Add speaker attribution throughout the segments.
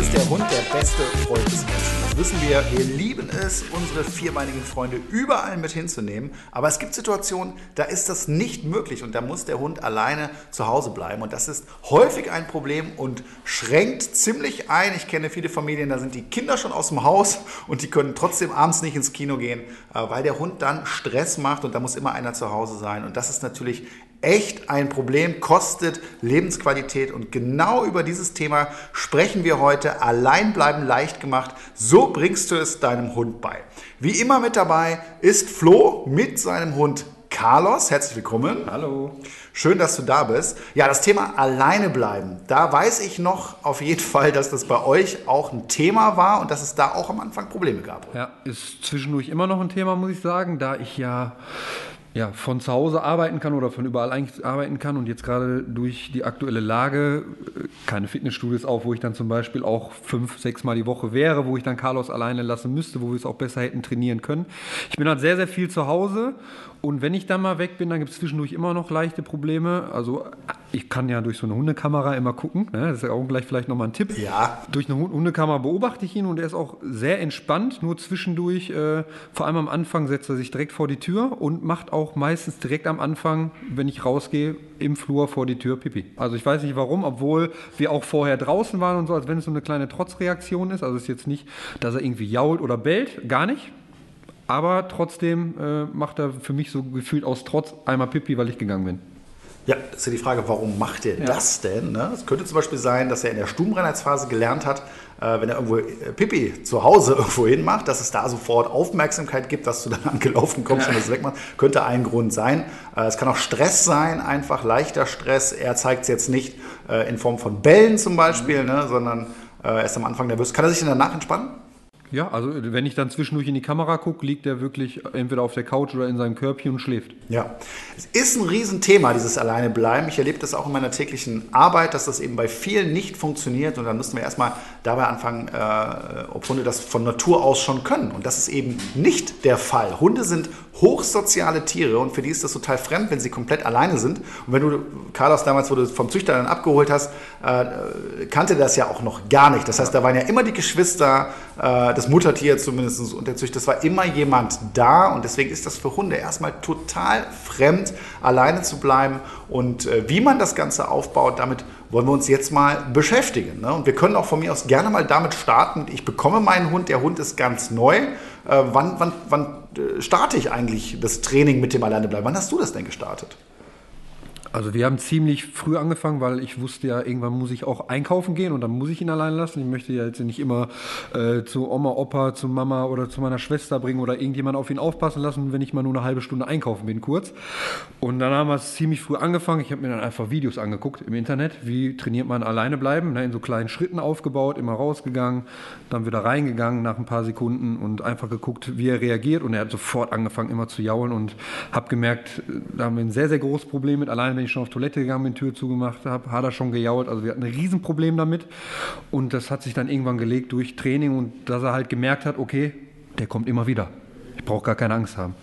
Speaker 1: ist der Hund der beste Freund des Menschen. Wissen wir. Wir lieben es, unsere vierbeinigen Freunde überall mit hinzunehmen. Aber es gibt Situationen, da ist das nicht möglich und da muss der Hund alleine zu Hause bleiben. Und das ist häufig ein Problem und schränkt ziemlich ein. Ich kenne viele Familien, da sind die Kinder schon aus dem Haus und die können trotzdem abends nicht ins Kino gehen, äh, weil der Hund dann Stress macht und da muss immer einer zu Hause sein. Und das ist natürlich echt ein Problem, kostet Lebensqualität. Und genau über dieses Thema sprechen wir heute. Allein bleiben leicht gemacht. So bringst du es deinem Hund bei. Wie immer mit dabei ist Flo mit seinem Hund Carlos. Herzlich willkommen.
Speaker 2: Hallo.
Speaker 1: Schön, dass du da bist. Ja, das Thema alleine bleiben. Da weiß ich noch auf jeden Fall, dass das bei euch auch ein Thema war und dass es da auch am Anfang Probleme gab.
Speaker 2: Ja, ist zwischendurch immer noch ein Thema, muss ich sagen, da ich ja ja, von zu Hause arbeiten kann oder von überall eigentlich arbeiten kann und jetzt gerade durch die aktuelle Lage äh, keine Fitnessstudios auf, wo ich dann zum Beispiel auch fünf, sechs Mal die Woche wäre, wo ich dann Carlos alleine lassen müsste, wo wir es auch besser hätten trainieren können. Ich bin halt sehr, sehr viel zu Hause und wenn ich dann mal weg bin, dann gibt es zwischendurch immer noch leichte Probleme. Also ich kann ja durch so eine Hundekamera immer gucken. Ne? Das ist ja auch gleich vielleicht nochmal ein Tipp.
Speaker 1: Ja.
Speaker 2: Durch eine Hundekamera beobachte ich ihn und er ist auch sehr entspannt. Nur zwischendurch, äh, vor allem am Anfang, setzt er sich direkt vor die Tür und macht auch meistens direkt am Anfang, wenn ich rausgehe, im Flur vor die Tür Pipi. Also ich weiß nicht warum, obwohl wir auch vorher draußen waren und so, als wenn es so eine kleine Trotzreaktion ist. Also es ist jetzt nicht, dass er irgendwie jault oder bellt, gar nicht. Aber trotzdem äh, macht er für mich so gefühlt aus Trotz einmal Pipi, weil ich gegangen bin.
Speaker 1: Ja, ist ja die Frage, warum macht er ja. das denn? Ne? Es könnte zum Beispiel sein, dass er in der Stubenreinheitsphase gelernt hat, äh, wenn er irgendwo äh, Pipi zu Hause irgendwo hin macht, dass es da sofort Aufmerksamkeit gibt, dass du dann angelaufen kommst ja. und das wegmachst. Könnte ein Grund sein. Äh, es kann auch Stress sein, einfach leichter Stress. Er zeigt es jetzt nicht äh, in Form von Bällen zum Beispiel, mhm. ne, sondern äh, er ist am Anfang nervös. Kann er sich denn danach entspannen?
Speaker 2: Ja, also wenn ich dann zwischendurch in die Kamera gucke, liegt er wirklich entweder auf der Couch oder in seinem Körbchen und schläft.
Speaker 1: Ja, es ist ein Riesenthema, dieses Alleinebleiben. Ich erlebe das auch in meiner täglichen Arbeit, dass das eben bei vielen nicht funktioniert. Und dann müssen wir erstmal dabei anfangen, äh, ob Hunde das von Natur aus schon können. Und das ist eben nicht der Fall. Hunde sind hochsoziale Tiere und für die ist das total fremd, wenn sie komplett alleine sind. Und wenn du, Carlos, damals, wo du vom Züchter dann abgeholt hast, äh, kannte das ja auch noch gar nicht. Das heißt, da waren ja immer die Geschwister, äh, das Muttertier zumindest Züchter, das war immer jemand da und deswegen ist das für Hunde erstmal total fremd, alleine zu bleiben. Und äh, wie man das Ganze aufbaut, damit wollen wir uns jetzt mal beschäftigen. Ne? Und wir können auch von mir aus gerne mal damit starten. Ich bekomme meinen Hund, der Hund ist ganz neu. Äh, wann, wann, wann äh, starte ich eigentlich das Training mit dem Alleinebleiben? Wann hast du das denn gestartet?
Speaker 2: Also wir haben ziemlich früh angefangen, weil ich wusste ja, irgendwann muss ich auch einkaufen gehen und dann muss ich ihn allein lassen. Ich möchte ja jetzt nicht immer äh, zu Oma, Opa, zu Mama oder zu meiner Schwester bringen oder irgendjemand auf ihn aufpassen lassen, wenn ich mal nur eine halbe Stunde einkaufen bin, kurz. Und dann haben wir es ziemlich früh angefangen. Ich habe mir dann einfach Videos angeguckt im Internet, wie trainiert man alleine bleiben, ne, in so kleinen Schritten aufgebaut, immer rausgegangen, dann wieder reingegangen nach ein paar Sekunden und einfach geguckt, wie er reagiert. Und er hat sofort angefangen, immer zu jaulen und habe gemerkt, da haben wir ein sehr, sehr großes Problem mit alleine wenn ich schon auf Toilette gegangen bin, Tür zugemacht habe, hat er schon gejault. Also wir hatten ein Riesenproblem damit. Und das hat sich dann irgendwann gelegt durch Training und dass er halt gemerkt hat, okay, der kommt immer wieder. Ich brauche gar keine Angst haben.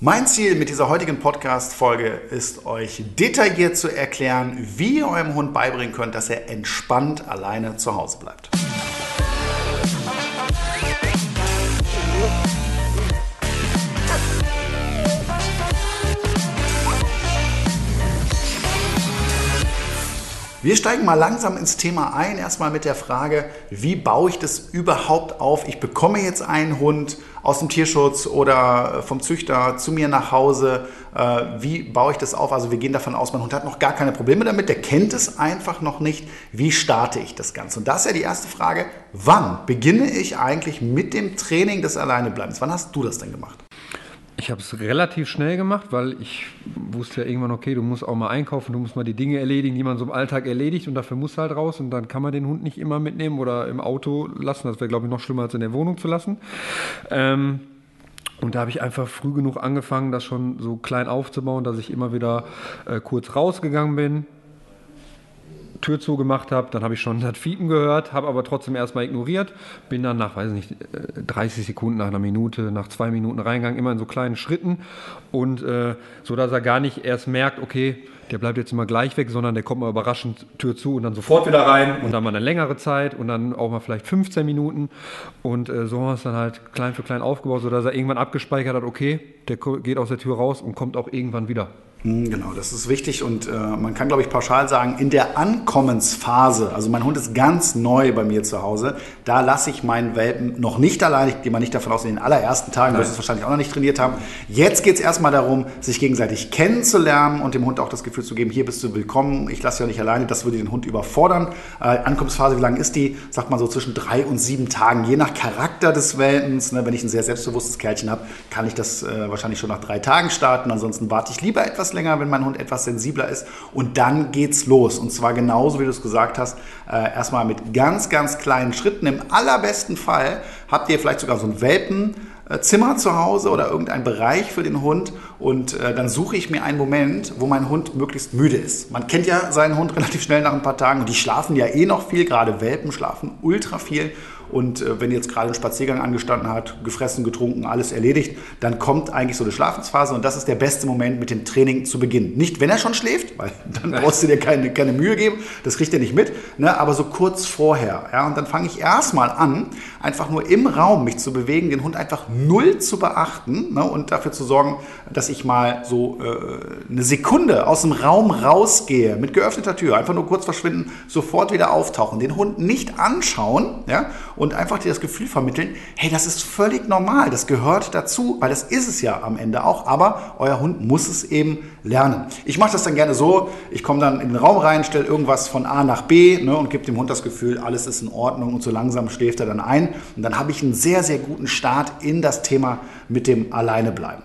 Speaker 1: Mein Ziel mit dieser heutigen Podcast-Folge ist, euch detailliert zu erklären, wie ihr eurem Hund beibringen könnt, dass er entspannt alleine zu Hause bleibt. Wir steigen mal langsam ins Thema ein. Erstmal mit der Frage, wie baue ich das überhaupt auf? Ich bekomme jetzt einen Hund aus dem Tierschutz oder vom Züchter zu mir nach Hause. Äh, wie baue ich das auf? Also wir gehen davon aus, mein Hund hat noch gar keine Probleme damit, der kennt es einfach noch nicht. Wie starte ich das Ganze? Und das ist ja die erste Frage. Wann beginne ich eigentlich mit dem Training des Alleinebleibens? Wann hast du das denn gemacht?
Speaker 2: Ich habe es relativ schnell gemacht, weil ich wusste ja irgendwann, okay, du musst auch mal einkaufen, du musst mal die Dinge erledigen, die man so im Alltag erledigt und dafür musst du halt raus und dann kann man den Hund nicht immer mitnehmen oder im Auto lassen. Das wäre, glaube ich, noch schlimmer als in der Wohnung zu lassen. Ähm, und da habe ich einfach früh genug angefangen, das schon so klein aufzubauen, dass ich immer wieder äh, kurz rausgegangen bin, Tür zugemacht habe, dann habe ich schon das Fiepen gehört, habe aber trotzdem erstmal ignoriert, bin dann nach, weiß nicht, 30 äh, Sekunden, nach einer Minute, nach zwei Minuten reingegangen, immer in so kleinen Schritten und äh, so, dass er gar nicht erst merkt, okay, der bleibt jetzt immer gleich weg, sondern der kommt mal überraschend Tür zu und dann sofort wieder rein und dann mal eine längere Zeit und dann auch mal vielleicht 15 Minuten. Und äh, so haben wir es dann halt klein für klein aufgebaut, sodass er irgendwann abgespeichert hat, okay, der geht aus der Tür raus und kommt auch irgendwann wieder.
Speaker 1: Hm, genau, das ist wichtig und äh, man kann, glaube ich, pauschal sagen, in der Ankommensphase, also mein Hund ist ganz neu bei mir zu Hause, da lasse ich meinen Welpen noch nicht allein. Ich gehe mal nicht davon aus, in den allerersten Tagen wirst du es wahrscheinlich auch noch nicht trainiert haben. Jetzt geht es erstmal darum, sich gegenseitig kennenzulernen und dem Hund auch das Gefühl zu geben, hier bist du willkommen, ich lasse dich ja nicht alleine, das würde den Hund überfordern. Äh, Ankommensphase, wie lang ist die? Sagt man so zwischen drei und sieben Tagen, je nach Charakter des Welpens. Ne, wenn ich ein sehr selbstbewusstes Kerlchen habe, kann ich das äh, wahrscheinlich schon nach drei Tagen starten. Ansonsten warte ich lieber etwas länger, wenn mein Hund etwas sensibler ist. Und dann geht's los. Und zwar genauso, wie du es gesagt hast, äh, erstmal mit ganz, ganz kleinen Schritten. Im allerbesten Fall habt ihr vielleicht sogar so ein Welpenzimmer zu Hause oder irgendein Bereich für den Hund und äh, dann suche ich mir einen Moment, wo mein Hund möglichst müde ist. Man kennt ja seinen Hund relativ schnell nach ein paar Tagen und die schlafen ja eh noch viel, gerade Welpen schlafen ultra viel und äh, wenn jetzt gerade ein Spaziergang angestanden hat, gefressen, getrunken, alles erledigt, dann kommt eigentlich so eine Schlafensphase und das ist der beste Moment mit dem Training zu beginnen. Nicht, wenn er schon schläft, weil dann brauchst du dir keine, keine Mühe geben, das kriegt er nicht mit, ne? aber so kurz vorher. Ja? Und dann fange ich erstmal an, einfach nur im Raum mich zu bewegen, den Hund einfach null zu beachten ne? und dafür zu sorgen, dass ich mal so äh, eine Sekunde aus dem Raum rausgehe, mit geöffneter Tür, einfach nur kurz verschwinden, sofort wieder auftauchen, den Hund nicht anschauen ja? Und einfach dir das Gefühl vermitteln, hey, das ist völlig normal, das gehört dazu, weil das ist es ja am Ende auch, aber euer Hund muss es eben lernen. Ich mache das dann gerne so, ich komme dann in den Raum rein, stelle irgendwas von A nach B ne, und gebe dem Hund das Gefühl, alles ist in Ordnung und so langsam schläft er dann ein und dann habe ich einen sehr, sehr guten Start in das Thema mit dem Alleinebleiben.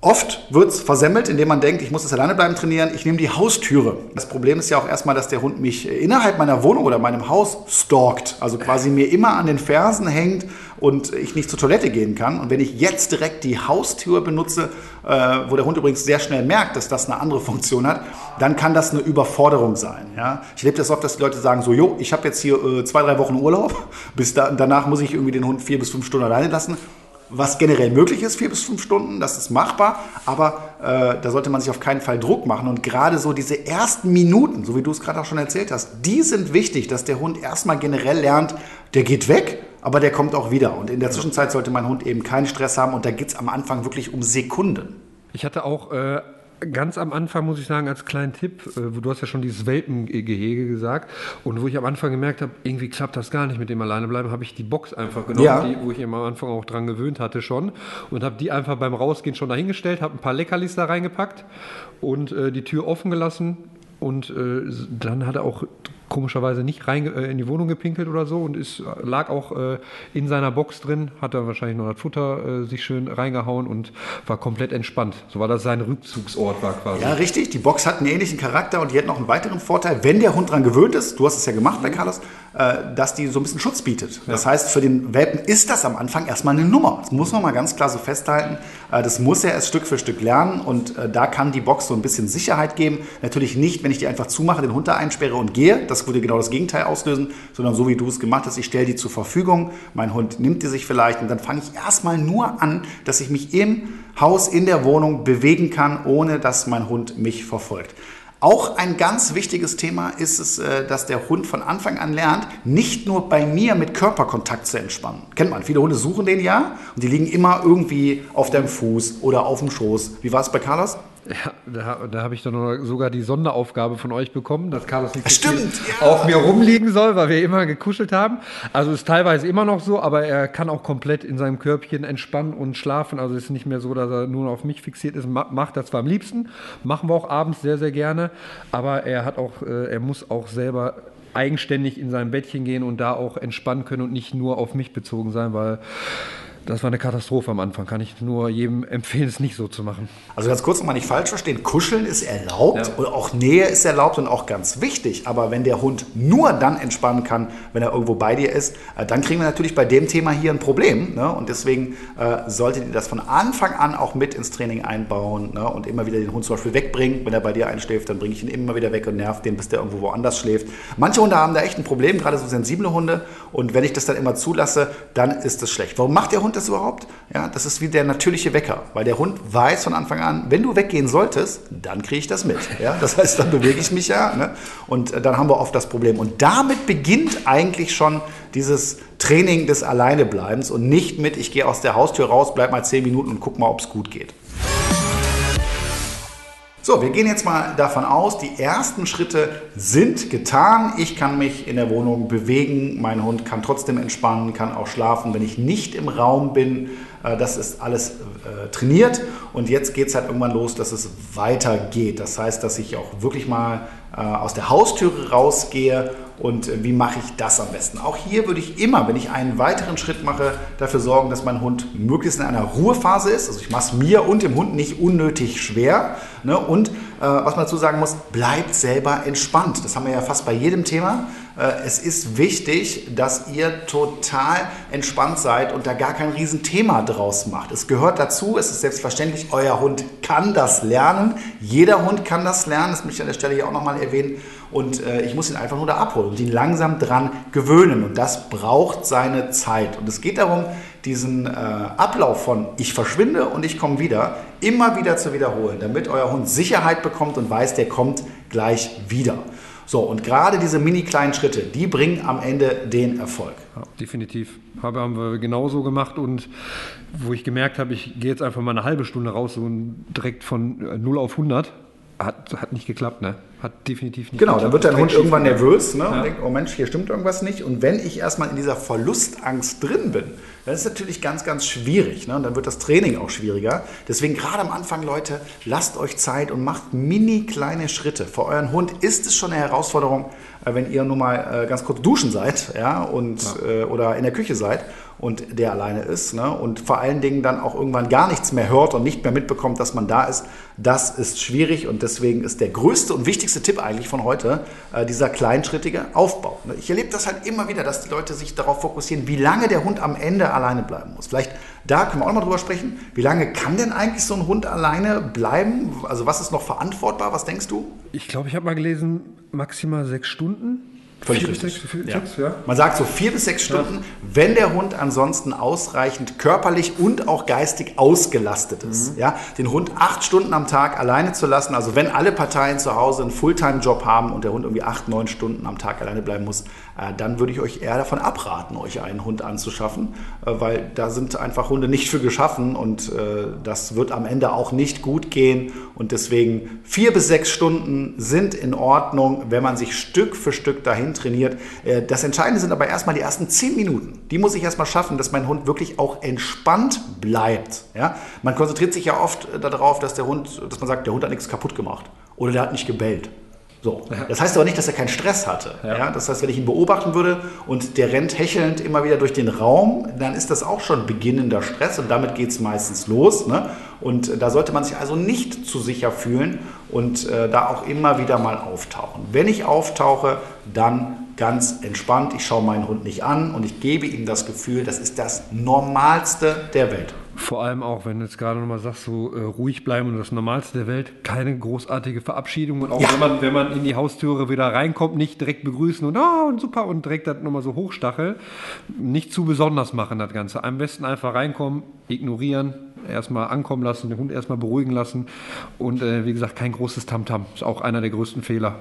Speaker 1: Oft wird es versemmelt, indem man denkt, ich muss das alleine bleiben trainieren, ich nehme die Haustüre. Das Problem ist ja auch erstmal, dass der Hund mich innerhalb meiner Wohnung oder meinem Haus stalkt, also quasi mir immer an den Fersen hängt und ich nicht zur Toilette gehen kann. Und wenn ich jetzt direkt die Haustür benutze, äh, wo der Hund übrigens sehr schnell merkt, dass das eine andere Funktion hat, dann kann das eine Überforderung sein. Ja? Ich lebe das oft, dass die Leute sagen so, jo, ich habe jetzt hier äh, zwei, drei Wochen Urlaub, bis da, danach muss ich irgendwie den Hund vier bis fünf Stunden alleine lassen was generell möglich ist, vier bis fünf Stunden, das ist machbar, aber äh, da sollte man sich auf keinen Fall Druck machen. Und gerade so diese ersten Minuten, so wie du es gerade auch schon erzählt hast, die sind wichtig, dass der Hund erstmal generell lernt, der geht weg, aber der kommt auch wieder. Und in der Zwischenzeit sollte mein Hund eben keinen Stress haben und da geht es am Anfang wirklich um Sekunden.
Speaker 2: Ich hatte auch äh, ganz am Anfang, muss ich sagen, als kleinen Tipp, äh, du hast ja schon dieses Welpengehege gesagt und wo ich am Anfang gemerkt habe, irgendwie klappt das gar nicht mit dem Alleinebleiben, habe ich die Box einfach genommen, ja. die, wo ich am Anfang auch dran gewöhnt hatte schon und habe die einfach beim Rausgehen schon dahingestellt, habe ein paar Leckerlis da reingepackt und äh, die Tür offen gelassen und äh, dann hat er auch komischerweise nicht rein äh, in die Wohnung gepinkelt oder so und ist, lag auch äh, in seiner Box drin, hat da wahrscheinlich noch das Futter äh, sich schön reingehauen und war komplett entspannt. So war das sein Rückzugsort war quasi.
Speaker 1: Ja, richtig. Die Box hat einen ähnlichen Charakter und die hat noch einen weiteren Vorteil, wenn der Hund dran gewöhnt ist, du hast es ja gemacht bei Carlos, äh, dass die so ein bisschen Schutz bietet. Ja. Das heißt, für den Welpen ist das am Anfang erstmal eine Nummer. Das muss man mal ganz klar so festhalten. Äh, das muss er erst Stück für Stück lernen und äh, da kann die Box so ein bisschen Sicherheit geben. Natürlich nicht, wenn ich die einfach zumache, den Hund da einsperre und gehe. Das würde genau das Gegenteil auslösen, sondern so wie du es gemacht hast, ich stelle die zur Verfügung. Mein Hund nimmt die sich vielleicht und dann fange ich erstmal nur an, dass ich mich im Haus, in der Wohnung bewegen kann, ohne dass mein Hund mich verfolgt. Auch ein ganz wichtiges Thema ist es, äh, dass der Hund von Anfang an lernt, nicht nur bei mir mit Körperkontakt zu entspannen. Kennt man, viele Hunde suchen den ja und die liegen immer irgendwie auf deinem Fuß oder auf dem Schoß. Wie war es bei Carlos?
Speaker 2: Ja, da, da habe ich dann sogar die Sonderaufgabe von euch bekommen, dass Carlos nicht
Speaker 1: Stimmt,
Speaker 2: ja. auf mir rumliegen soll, weil wir immer gekuschelt haben. Also ist teilweise immer noch so, aber er kann auch komplett in seinem Körbchen entspannen und schlafen. Also ist nicht mehr so, dass er nur auf mich fixiert ist. Macht das zwar am liebsten, machen wir auch abends sehr, sehr gerne, aber er hat auch, äh, er muss auch selber eigenständig in sein Bettchen gehen und da auch entspannen können und nicht nur auf mich bezogen sein, weil Das war eine Katastrophe am Anfang. Kann ich nur jedem empfehlen, es nicht so zu machen.
Speaker 1: Also ganz kurz nochmal nicht falsch verstehen. Kuscheln ist erlaubt ja. und auch Nähe ist erlaubt und auch ganz wichtig. Aber wenn der Hund nur dann entspannen kann, wenn er irgendwo bei dir ist, äh, dann kriegen wir natürlich bei dem Thema hier ein Problem. Ne? Und deswegen äh, solltet ihr das von Anfang an auch mit ins Training einbauen ne? und immer wieder den Hund zum Beispiel wegbringen. Wenn er bei dir einschläft, dann bringe ich ihn immer wieder weg und nerv den, bis der irgendwo woanders schläft. Manche Hunde haben da echt ein Problem, gerade so sensible Hunde. Und wenn ich das dann immer zulasse, dann ist das schlecht. Warum macht der Hund das überhaupt? Ja, das ist wie der natürliche Wecker, weil der Hund weiß von Anfang an, wenn du weggehen solltest, dann kriege ich das mit. Ja, das heißt, dann bewege ich mich ja ne? und äh, dann haben wir oft das Problem. Und damit beginnt eigentlich schon dieses Training des Alleinebleibens und nicht mit, ich gehe aus der Haustür raus, bleib mal zehn Minuten und guck mal, ob es gut geht. So, wir gehen jetzt mal davon aus, die ersten Schritte sind getan. Ich kann mich in der Wohnung bewegen, mein Hund kann trotzdem entspannen, kann auch schlafen, wenn ich nicht im Raum bin. Äh, das ist alles äh, trainiert und jetzt geht es halt irgendwann los, dass es weitergeht. Das heißt, dass ich auch wirklich mal äh, aus der Haustüre rausgehe und wie mache ich das am besten? Auch hier würde ich immer, wenn ich einen weiteren Schritt mache, dafür sorgen, dass mein Hund möglichst in einer Ruhephase ist. Also ich mache es mir und dem Hund nicht unnötig schwer. Ne? Und äh, was man dazu sagen muss, bleibt selber entspannt. Das haben wir ja fast bei jedem Thema. Äh, es ist wichtig, dass ihr total entspannt seid und da gar kein Riesenthema draus macht. Es gehört dazu, es ist selbstverständlich, euer Hund kann das lernen. Jeder Hund kann das lernen, das möchte ich an der Stelle hier auch nochmal erwähnen. Und äh, ich muss ihn einfach nur da abholen und ihn langsam dran gewöhnen. Und das braucht seine Zeit. Und es geht darum, diesen äh, Ablauf von ich verschwinde und ich komme wieder immer wieder zu wiederholen, damit euer Hund Sicherheit bekommt und weiß, der kommt gleich wieder. So, und gerade diese mini kleinen Schritte, die bringen am Ende den Erfolg.
Speaker 2: Ja, definitiv. Habe, haben wir genauso gemacht und wo ich gemerkt habe, ich gehe jetzt einfach mal eine halbe Stunde raus und direkt von 0 auf 100, hat, hat nicht geklappt, ne? Hat definitiv nicht
Speaker 1: Genau,
Speaker 2: geklappt.
Speaker 1: dann wird dein Hund irgendwann nervös ne? Ja. und denkt, oh Mensch, hier stimmt irgendwas nicht. Und wenn ich erstmal in dieser Verlustangst drin bin, dann ist es natürlich ganz, ganz schwierig. Ne? Und dann wird das Training auch schwieriger. Deswegen gerade am Anfang, Leute, lasst euch Zeit und macht mini kleine Schritte. Für euren Hund ist es schon eine Herausforderung, wenn ihr nur mal äh, ganz kurz duschen seid ja, und, ja. Äh, oder in der Küche seid und der alleine ist ne? und vor allen Dingen dann auch irgendwann gar nichts mehr hört und nicht mehr mitbekommt, dass man da ist, das ist schwierig und deswegen ist der größte und wichtigste Tipp eigentlich von heute äh, dieser kleinschrittige Aufbau. Ne? Ich erlebe das halt immer wieder, dass die Leute sich darauf fokussieren, wie lange der Hund am Ende alleine bleiben muss. Vielleicht da können wir auch mal drüber sprechen. Wie lange kann denn eigentlich so ein Hund alleine bleiben? Also was ist noch verantwortbar? Was denkst du?
Speaker 2: Ich glaube, ich habe mal gelesen, maximal sechs Stunden.
Speaker 1: Völlig vier richtig. Sechs, vier, ja. Sechs, ja. Man sagt so vier bis sechs Stunden, ja. wenn der Hund ansonsten ausreichend körperlich und auch geistig ausgelastet ist. Mhm. Ja, den Hund acht Stunden am Tag alleine zu lassen, also wenn alle Parteien zu Hause einen Fulltime-Job haben und der Hund irgendwie acht, neun Stunden am Tag alleine bleiben muss, dann würde ich euch eher davon abraten, euch einen Hund anzuschaffen, äh, weil da sind einfach Hunde nicht für geschaffen und äh, das wird am Ende auch nicht gut gehen. Und deswegen vier bis sechs Stunden sind in Ordnung, wenn man sich Stück für Stück dahin trainiert. Äh, das Entscheidende sind aber erstmal die ersten zehn Minuten. Die muss ich erstmal schaffen, dass mein Hund wirklich auch entspannt bleibt. Ja? Man konzentriert sich ja oft äh, darauf, dass der Hund, dass man sagt, der Hund hat nichts kaputt gemacht oder der hat nicht gebellt. So. Das heißt aber nicht, dass er keinen Stress hatte. Ja. ja. Das heißt, wenn ich ihn beobachten würde und der rennt hechelnd immer wieder durch den Raum, dann ist das auch schon beginnender Stress und damit geht es meistens los. Ne? Und da sollte man sich also nicht zu sicher fühlen und äh, da auch immer wieder mal auftauchen. Wenn ich auftauche, dann ganz entspannt. Ich schaue meinen Hund nicht an und ich gebe ihm das Gefühl, das ist das Normalste der Welt.
Speaker 2: Vor allem auch, wenn du jetzt gerade nochmal sagst, so äh, ruhig bleiben und das Normalste der Welt, keine großartige Verabschiedung und auch ja. wenn, man, wenn man in die Haustüre wieder reinkommt, nicht direkt begrüßen und oh, und super und direkt das nochmal so hochstachel. Nicht zu besonders machen, das Ganze. Am besten einfach reinkommen, ignorieren, erstmal ankommen lassen, den Hund erstmal beruhigen lassen und äh, wie gesagt, kein großes Tamtam. -Tam. Ist auch einer der größten Fehler.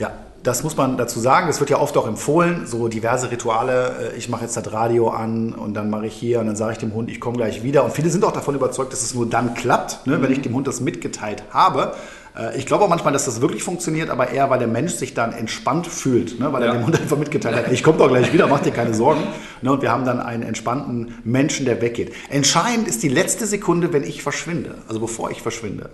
Speaker 1: Ja, das muss man dazu sagen. Es wird ja oft auch empfohlen, so diverse Rituale. Äh, ich mache jetzt das Radio an und dann mache ich hier und dann sage ich dem Hund, ich komme gleich wieder. Und viele sind auch davon überzeugt, dass es nur dann klappt, ne, wenn ich dem Hund das mitgeteilt habe. Äh, ich glaube auch manchmal, dass das wirklich funktioniert, aber eher, weil der Mensch sich dann entspannt fühlt, ne? weil ja. er dem Hund einfach mitgeteilt hat, ich komme doch gleich wieder, mach dir keine Sorgen. Ne? Und wir haben dann einen entspannten Menschen, der weggeht. Entscheidend ist die letzte Sekunde, wenn ich verschwinde, also bevor ich verschwinde.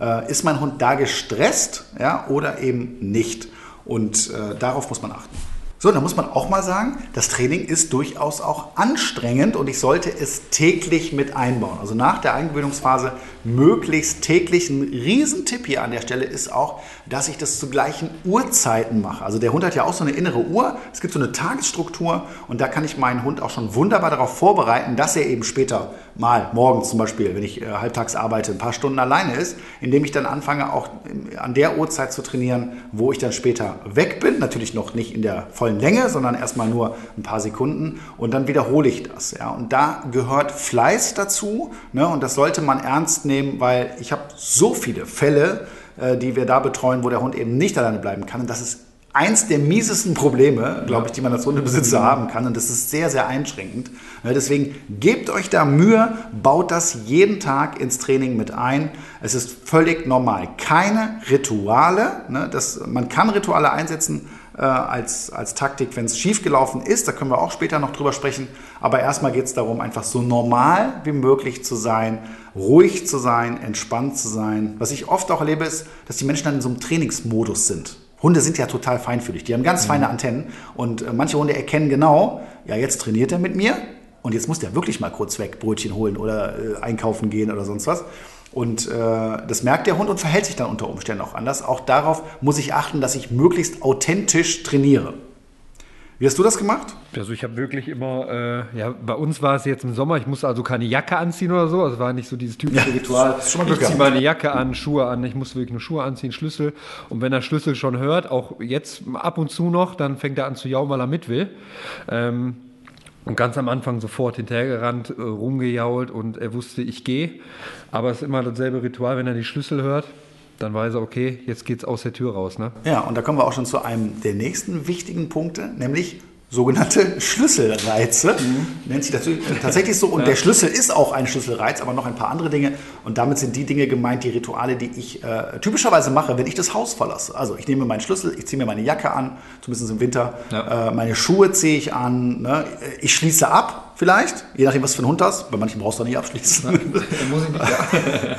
Speaker 1: Äh, ist mein Hund da gestresst ja, oder eben nicht? Und äh, darauf muss man achten. So, da muss man auch mal sagen, das Training ist durchaus auch anstrengend und ich sollte es täglich mit einbauen. Also nach der Eingewöhnungsphase möglichst täglich. Ein Riesentipp hier an der Stelle ist auch, dass ich das zu gleichen Uhrzeiten mache. Also der Hund hat ja auch so eine innere Uhr. Es gibt so eine Tagesstruktur und da kann ich meinen Hund auch schon wunderbar darauf vorbereiten, dass er eben später mal morgens zum Beispiel, wenn ich äh, halbtags arbeite, ein paar Stunden alleine ist, indem ich dann anfange auch an der Uhrzeit zu trainieren, wo ich dann später weg bin. Natürlich noch nicht in der vollen Länge, sondern erstmal nur ein paar Sekunden und dann wiederhole ich das. Ja. Und da gehört Fleiß dazu ne, und das sollte man ernst nehmen, weil ich habe so viele Fälle, äh, die wir da betreuen, wo der Hund eben nicht alleine bleiben kann. Und das ist eins der miesesten Probleme, glaube ich, die man als Hundebesitzer haben kann. Und das ist sehr, sehr einschränkend. Deswegen gebt euch da Mühe, baut das jeden Tag ins Training mit ein. Es ist völlig normal. Keine Rituale. Ne? Das, man kann Rituale einsetzen äh, als, als Taktik, wenn es schiefgelaufen ist. Da können wir auch später noch drüber sprechen. Aber erstmal geht es darum, einfach so normal wie möglich zu sein, ruhig zu sein, entspannt zu sein. Was ich oft auch erlebe, ist, dass die Menschen dann in so einem Trainingsmodus sind. Hunde sind ja total feinfühlig. Die haben ganz mhm. feine Antennen und äh, manche Hunde erkennen genau, ja, jetzt trainiert er mit mir und jetzt muss der wirklich mal kurz weg Brötchen holen oder äh, einkaufen gehen oder sonst was. Und äh, das merkt der Hund und verhält sich dann unter Umständen auch anders. Auch darauf muss ich achten, dass ich möglichst authentisch trainiere. Wie hast du das gemacht?
Speaker 2: Also ich habe wirklich immer, äh, ja, bei uns war es jetzt im Sommer, ich musste also keine Jacke anziehen oder so, also war nicht so dieses typische ja, Ritual. ich ziehe meine Jacke an, Schuhe an, ich muss wirklich nur Schuhe anziehen, Schlüssel. Und wenn der Schlüssel schon hört, auch jetzt ab und zu noch, dann fängt er an zu jaulen, weil er mit will. Ähm, und ganz am Anfang sofort hinterhergerannt, äh, rumgejault und er wusste, ich gehe. Aber es ist immer dasselbe Ritual, wenn er die Schlüssel hört dann weiß er, okay, jetzt geht's aus der Tür raus. Ne?
Speaker 1: Ja, und da kommen wir auch schon zu einem der nächsten wichtigen Punkte, nämlich sogenannte Schlüsselreize. Mhm. Nennt sich das tatsächlich so. Und ja. der Schlüssel ist auch ein Schlüsselreiz, aber noch ein paar andere Dinge. Und damit sind die Dinge gemeint, die Rituale, die ich äh, typischerweise mache, wenn ich das Haus verlasse. Also ich nehme meinen Schlüssel, ich ziehe mir meine Jacke an, zumindest im Winter. Ja. Äh, meine Schuhe ziehe ich an. Ne? Ich schließe ab vielleicht, je nachdem, was für ein Hund hast. Bei manchen brauchst du nicht abschließen. muss ich nicht, ja.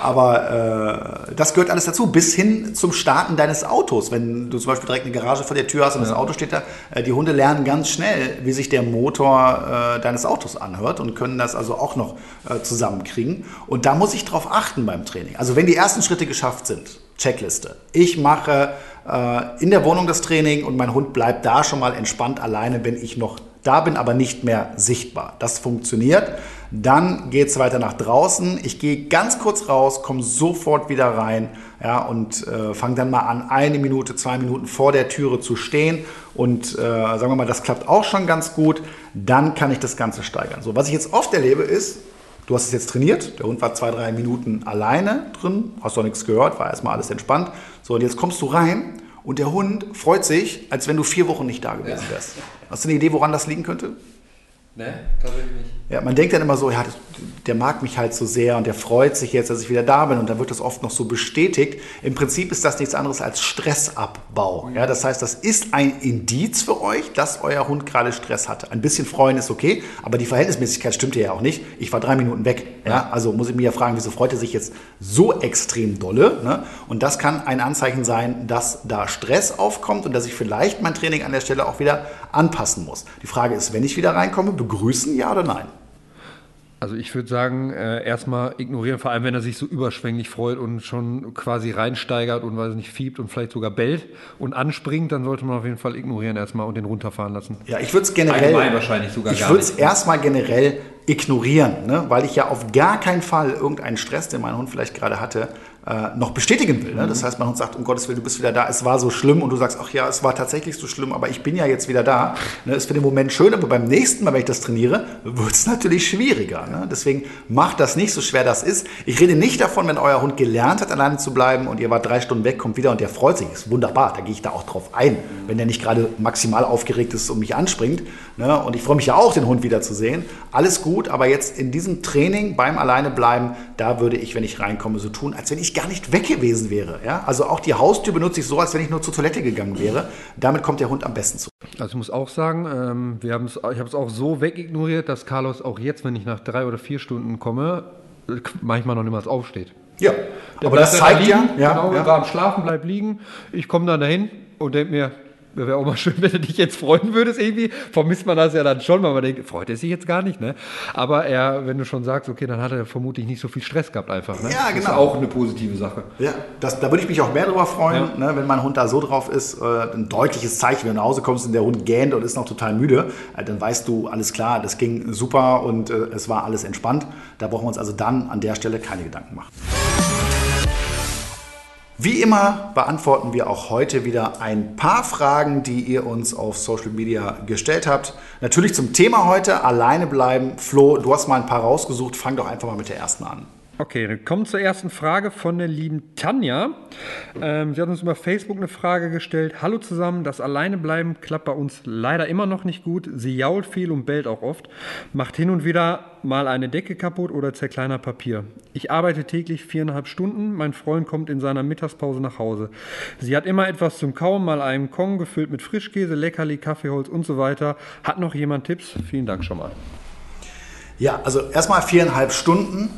Speaker 1: Aber äh, das gehört alles dazu, bis hin zum Starten deines Autos. Wenn du zum Beispiel direkt eine Garage vor der Tür hast und ja. das Auto steht da, äh, die Hunde lernen ganz schnell, wie sich der Motor äh, deines Autos anhört und können das also auch noch äh, zusammenkriegen. Und da muss ich drauf achten beim Training. Also wenn die ersten Schritte geschafft sind, Checkliste. Ich mache äh, in der Wohnung das Training und mein Hund bleibt da schon mal entspannt alleine, wenn ich noch da bin, aber nicht mehr sichtbar. Das funktioniert. Dann geht es weiter nach draußen. Ich gehe ganz kurz raus, komme sofort wieder rein ja, und äh, fange dann mal an, eine Minute, zwei Minuten vor der Türe zu stehen. Und äh, sagen wir mal, das klappt auch schon ganz gut. Dann kann ich das Ganze steigern. So, was ich jetzt oft erlebe, ist, du hast es jetzt trainiert, der Hund war zwei, drei Minuten alleine drin, hast doch nichts gehört, war erstmal alles entspannt. So, und jetzt kommst du rein und der Hund freut sich, als wenn du vier Wochen nicht da gewesen wärst. Ja. Hast du eine Idee, woran das liegen könnte?
Speaker 2: Ne, tatsächlich nicht.
Speaker 1: Ja, man denkt dann immer so, ja, der mag mich halt so sehr und der freut sich jetzt, dass ich wieder da bin und dann wird das oft noch so bestätigt. Im Prinzip ist das nichts anderes als Stressabbau. Ja, das heißt, das ist ein Indiz für euch, dass euer Hund gerade Stress hatte. Ein bisschen freuen ist okay, aber die Verhältnismäßigkeit stimmt ja auch nicht. Ich war drei Minuten weg. Ja, also muss ich mir ja fragen, wieso freut er sich jetzt so extrem dolle? Ne? Und das kann ein Anzeichen sein, dass da Stress aufkommt und dass ich vielleicht mein Training an der Stelle auch wieder anpassen muss. Die Frage ist, wenn ich wieder reinkomme, begrüßen, ja oder nein?
Speaker 2: Also ich würde sagen, äh, erstmal ignorieren, vor allem wenn er sich so überschwänglich freut und schon quasi reinsteigert und weiß nicht, fiebt und vielleicht sogar bellt und anspringt, dann sollte man auf jeden Fall ignorieren erstmal und den runterfahren lassen.
Speaker 1: Ja, ich würde es generell. Allgemein wahrscheinlich sogar Ich würde es erstmal generell ignorieren, ne? weil ich ja auf gar keinen Fall irgendeinen Stress, den mein Hund vielleicht gerade hatte, äh, noch bestätigen will. Ne? Das mhm. heißt, mein Hund sagt, um Gottes Willen, du bist wieder da, es war so schlimm und du sagst, ach ja, es war tatsächlich so schlimm, aber ich bin ja jetzt wieder da. Ne? Ist für den Moment schön, aber beim nächsten Mal, wenn ich das trainiere, wird es natürlich schwieriger. Ne? Deswegen macht das nicht so schwer das ist. Ich rede nicht davon, wenn euer Hund gelernt hat, alleine zu bleiben und ihr wart drei Stunden weg, kommt wieder und der freut sich. Ist wunderbar, da gehe ich da auch drauf ein, wenn der nicht gerade maximal aufgeregt ist und mich anspringt. Ne? Und ich freue mich ja auch, den Hund wieder zu sehen. Alles gut, aber jetzt in diesem Training beim Alleinebleiben, da würde ich, wenn ich reinkomme, so tun, als wenn ich gar nicht weg gewesen wäre. Ja? Also auch die Haustür benutze ich so, als wenn ich nur zur Toilette gegangen wäre. Damit kommt der Hund am besten zu.
Speaker 2: Also ich muss auch sagen, ähm, wir ich habe es auch so wegignoriert, dass Carlos auch jetzt, wenn ich nach drei oder vier Stunden komme, manchmal noch niemals aufsteht.
Speaker 1: Ja,
Speaker 2: der aber das zeigt liegen, ja, ja, genau, ja. am Schlafen, bleibt liegen. Ich komme dann dahin und denke mir, wäre auch mal schön, wenn du dich jetzt freuen würdest irgendwie. Vermisst man das ja dann schon, weil man denkt, freut er sich jetzt gar nicht, ne? Aber er, wenn du schon sagst, okay, dann hat er vermutlich nicht so viel Stress gehabt einfach, ne?
Speaker 1: Ja,
Speaker 2: Das ist
Speaker 1: genau.
Speaker 2: auch eine positive Sache.
Speaker 1: Ja, das, da würde ich mich auch mehr drüber freuen,
Speaker 2: Ja.
Speaker 1: ne, wenn mein Hund da so drauf ist. Äh, ein deutliches Zeichen, wenn du nach Hause kommst und der Hund gähnt und ist noch total müde, äh, dann weißt du, alles klar, das ging super und äh, es war alles entspannt. Da brauchen wir uns also dann an der Stelle keine Gedanken machen. Wie immer beantworten wir auch heute wieder ein paar Fragen, die ihr uns auf Social Media gestellt habt. Natürlich zum Thema heute, alleine bleiben. Flo, du hast mal ein paar rausgesucht. Fang doch einfach mal mit der ersten an.
Speaker 2: Okay, dann kommen zur ersten Frage von der lieben Tanja. Ähm, sie hat uns über Facebook eine Frage gestellt. Hallo zusammen, das Alleinebleiben klappt bei uns leider immer noch nicht gut. Sie jault viel und bellt auch oft, macht hin und wieder mal eine Decke kaputt oder zerkleinert Papier. Ich arbeite täglich viereinhalb Stunden. Mein Freund kommt in seiner Mittagspause nach Hause. Sie hat immer etwas zum Kauen, mal einen Kong gefüllt mit Frischkäse, Leckerli, Kaffeeholz und so weiter. Hat noch jemand Tipps? Vielen Dank schon mal.
Speaker 1: Ja, also erstmal viereinhalb Stunden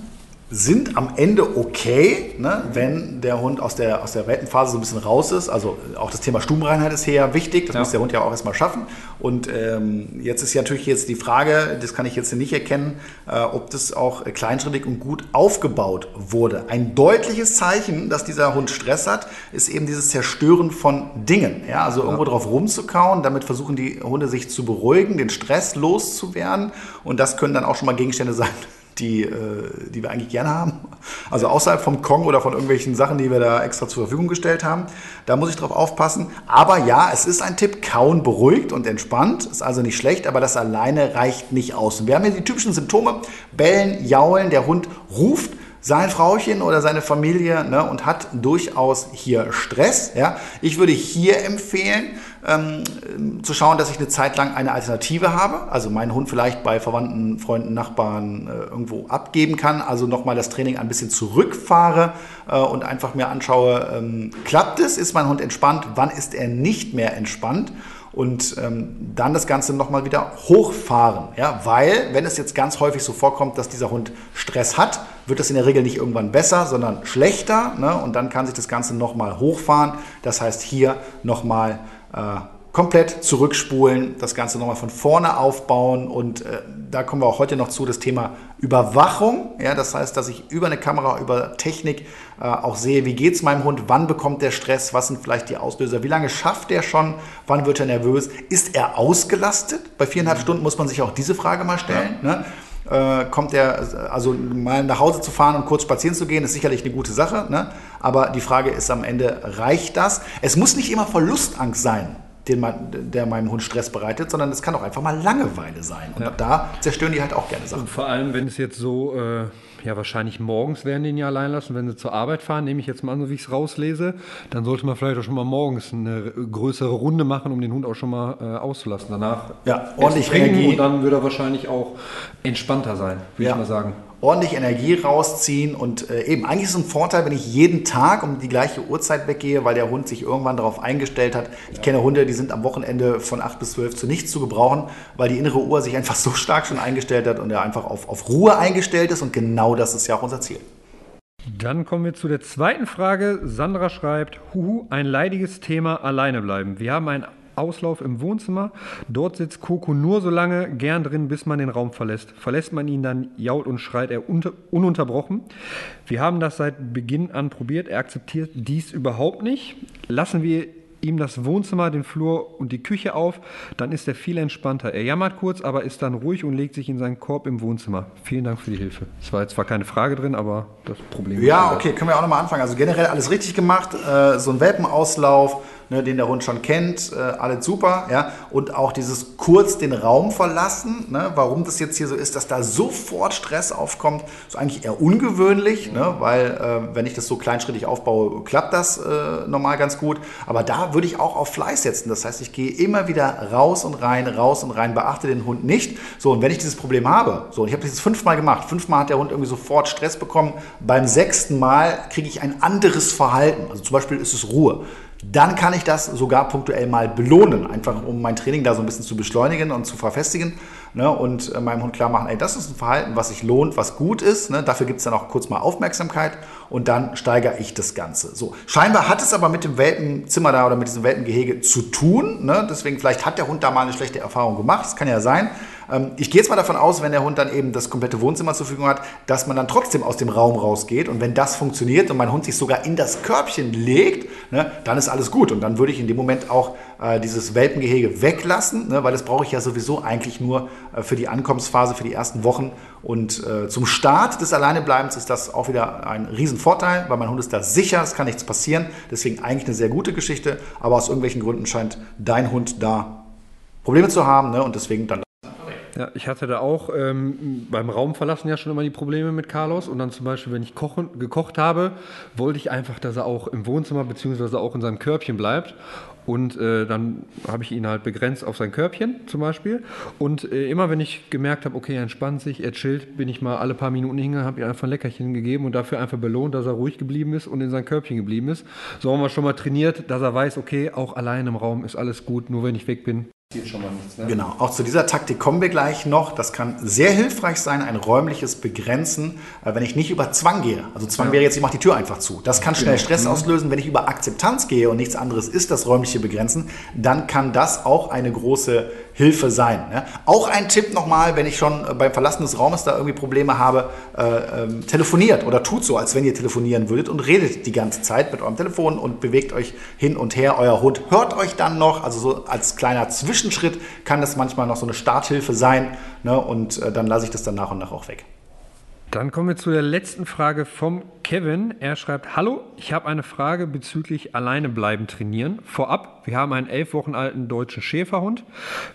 Speaker 1: sind am Ende okay, ne, wenn der Hund aus der, aus der Welpenphase so ein bisschen raus ist. Also auch das Thema Stubenreinheit ist hier ja wichtig. Das
Speaker 2: Ja.
Speaker 1: muss der Hund ja auch erstmal schaffen. Und ähm, jetzt ist ja natürlich jetzt die Frage, das kann ich jetzt nicht erkennen, äh, ob das auch kleinschrittig und gut aufgebaut wurde. Ein deutliches Zeichen, dass dieser Hund Stress hat, ist eben dieses Zerstören von Dingen. Ja, also irgendwo drauf rumzukauen. Damit versuchen die Hunde sich zu beruhigen, den Stress loszuwerden. Und das können dann auch schon mal Gegenstände sein, die, äh, die wir eigentlich gerne haben. Also außerhalb vom Kong oder von irgendwelchen Sachen, die wir da extra zur Verfügung gestellt haben. Da muss ich drauf aufpassen. Aber ja, es ist ein Tipp. Kauen beruhigt und entspannt. Ist also nicht schlecht, aber das alleine reicht nicht aus. Und wir haben hier die typischen Symptome. Bellen, jaulen, der Hund ruft sein Frauchen oder seine Familie ne, und hat durchaus hier Stress. Ja. Ich würde hier empfehlen, ähm, zu schauen, dass ich eine Zeit lang eine Alternative habe. Also meinen Hund vielleicht bei Verwandten, Freunden, Nachbarn äh, irgendwo abgeben kann. Also nochmal das Training ein bisschen zurückfahre äh, und einfach mir anschaue, ähm, klappt es? Ist mein Hund entspannt? Wann ist er nicht mehr entspannt? und ähm, dann das Ganze nochmal wieder hochfahren. Ja? Weil, wenn es jetzt ganz häufig so vorkommt, dass dieser Hund Stress hat, wird das in der Regel nicht irgendwann besser, sondern schlechter. Ne? Und dann kann sich das Ganze nochmal hochfahren. Das heißt, hier nochmal komplett zurückspulen, das Ganze nochmal von vorne aufbauen. Und äh, da kommen wir auch heute noch zu, das Thema Überwachung. Ja? Das heißt, dass ich über eine Kamera, über Technik äh, auch sehe, wie geht es meinem Hund, wann bekommt der Stress, was sind vielleicht die Auslöser, wie lange schafft er schon, wann wird er nervös, ist er ausgelastet? Bei viereinhalb Stunden muss man sich auch diese Frage mal stellen. Ne? Äh, kommt er, also mal nach Hause zu fahren und kurz spazieren zu gehen, ist sicherlich eine gute Sache. Ne? Aber die Frage ist am Ende, reicht das? Es muss nicht immer Verlustangst sein, den man, der meinem Hund Stress bereitet, sondern es kann auch einfach mal Langeweile sein. Und
Speaker 2: Ja.
Speaker 1: da zerstören die halt auch gerne Sachen.
Speaker 2: Und vor allem, wenn es jetzt so, äh, ja, wahrscheinlich morgens werden den ja allein lassen, wenn sie zur Arbeit fahren, nehme ich jetzt mal an, so wie ich es rauslese, dann sollte man vielleicht auch schon mal morgens eine größere Runde machen, um den Hund auch schon mal äh, auszulassen. Danach
Speaker 1: Ja, ordentlich Energie.
Speaker 2: und dann wird er wahrscheinlich auch entspannter sein, würde ich mal sagen.
Speaker 1: Ordentlich Energie rausziehen und äh, eben eigentlich ist es ein Vorteil, wenn ich jeden Tag um die gleiche Uhrzeit weggehe, weil der Hund sich irgendwann darauf eingestellt hat. Ich kenne Hunde, die sind am Wochenende von 8 bis 12 zu nichts zu gebrauchen, weil die innere Uhr sich einfach so stark schon eingestellt hat und er einfach auf, auf Ruhe eingestellt ist und genau das ist ja auch unser Ziel.
Speaker 2: Dann kommen wir zu der zweiten Frage. Sandra schreibt, Huhu, ein leidiges Thema, alleine bleiben. Wir haben einen Auslauf im Wohnzimmer. Dort sitzt Coco nur so lange gern drin, bis man den Raum verlässt. Verlässt man ihn, dann jault und schreit er unter, ununterbrochen. Wir haben das seit Beginn an probiert. Er akzeptiert dies überhaupt nicht. Lassen wir ihm das Wohnzimmer, den Flur und die Küche auf, dann ist er viel entspannter. Er jammert kurz, aber ist dann ruhig und legt sich in seinen Korb im Wohnzimmer. Vielen Dank für die Hilfe. Es war jetzt zwar keine Frage drin, aber das Problem
Speaker 1: Ja, okay, können wir auch nochmal anfangen. Also generell alles richtig gemacht. Äh, so ein Welpenauslauf, ne, den der Hund schon kennt, äh, alles super. Ja? Und auch dieses kurz den Raum verlassen. Ne? Warum das jetzt hier so ist, dass da sofort Stress aufkommt, ist eigentlich eher ungewöhnlich, ne? weil äh, wenn ich das so kleinschrittig aufbaue, klappt das äh, normal ganz gut. Aber da würde ich auch auf Fleiß setzen. Das heißt, ich gehe immer wieder raus und rein, raus und rein, beachte den Hund nicht. So, und wenn ich dieses Problem habe, so, und ich habe das jetzt fünfmal gemacht, fünfmal hat der Hund irgendwie sofort Stress bekommen, beim sechsten Mal kriege ich ein anderes Verhalten. Also zum Beispiel ist es Ruhe. Dann kann ich das sogar punktuell mal belohnen, einfach um mein Training da so ein bisschen zu beschleunigen und zu verfestigen ne, und äh, meinem Hund klar machen, ey, das ist ein Verhalten, was sich lohnt, was gut ist. Ne, dafür gibt es dann auch kurz mal Aufmerksamkeit und dann steigere ich das Ganze. So, scheinbar hat es aber mit dem Welpenzimmer da oder mit diesem Welpengehege zu tun. Ne, deswegen vielleicht hat der Hund da mal eine schlechte Erfahrung gemacht. Das kann ja sein. Ähm, ich gehe jetzt mal davon aus, wenn der Hund dann eben das komplette Wohnzimmer zur Verfügung hat, dass man dann trotzdem aus dem Raum rausgeht. Und wenn das funktioniert und mein Hund sich sogar in das Körbchen legt, ne, dann ist alles gut. Und dann würde ich in dem Moment auch äh, dieses Welpengehege weglassen, ne, weil das brauche ich ja sowieso eigentlich nur äh, für die Ankommensphase, für die ersten Wochen. Und äh, zum Start des Alleinebleibens ist das auch wieder ein Riesenvorteil, weil mein Hund ist da sicher, es kann nichts passieren. Deswegen eigentlich eine sehr gute Geschichte. Aber aus irgendwelchen Gründen scheint dein Hund da Probleme zu haben ne, und deswegen dann
Speaker 2: ja, ich hatte da auch ähm, beim Raumverlassen ja schon immer die Probleme mit Carlos. Und dann zum Beispiel, wenn ich kochen, gekocht habe, wollte ich einfach, dass er auch im Wohnzimmer bzw. auch in seinem Körbchen bleibt. Und äh, dann habe ich ihn halt begrenzt auf sein Körbchen zum Beispiel. Und äh, immer wenn ich gemerkt habe, okay, er entspannt sich, er chillt, bin ich mal alle paar Minuten hingegangen, habe ihm einfach ein Leckerchen gegeben und dafür einfach belohnt, dass er ruhig geblieben ist und in sein Körbchen geblieben ist. So haben wir schon mal trainiert, dass er weiß, okay, auch allein im Raum ist alles gut, nur wenn ich weg bin,
Speaker 1: schon mal nichts. Ne? Genau, auch zu dieser Taktik kommen wir gleich noch. Das kann sehr hilfreich sein, ein räumliches Begrenzen, äh, wenn ich nicht über Zwang gehe. Also Zwang ja. wäre jetzt, ich mache die Tür einfach zu. Das kann schnell genau. Stress mhm. auslösen. Wenn ich über Akzeptanz gehe und nichts anderes ist das räumliche Begrenzen, dann kann das auch eine große Hilfe sein. Ne? Auch ein Tipp nochmal, wenn ich schon beim Verlassen des Raumes da irgendwie Probleme habe, äh, ähm, telefoniert oder tut so, als wenn ihr telefonieren würdet und redet die ganze Zeit mit eurem Telefon und bewegt euch hin und her. Euer Hund hört euch dann noch, also so als kleiner Zwischenschritt kann das manchmal noch so eine Starthilfe sein ne? und äh, dann lasse ich das dann nach und nach auch weg.
Speaker 2: Dann kommen wir zu der letzten Frage vom Kevin. Er schreibt: Hallo, ich habe eine Frage bezüglich alleine bleiben trainieren. Vorab, wir haben einen elf Wochen alten deutschen Schäferhund.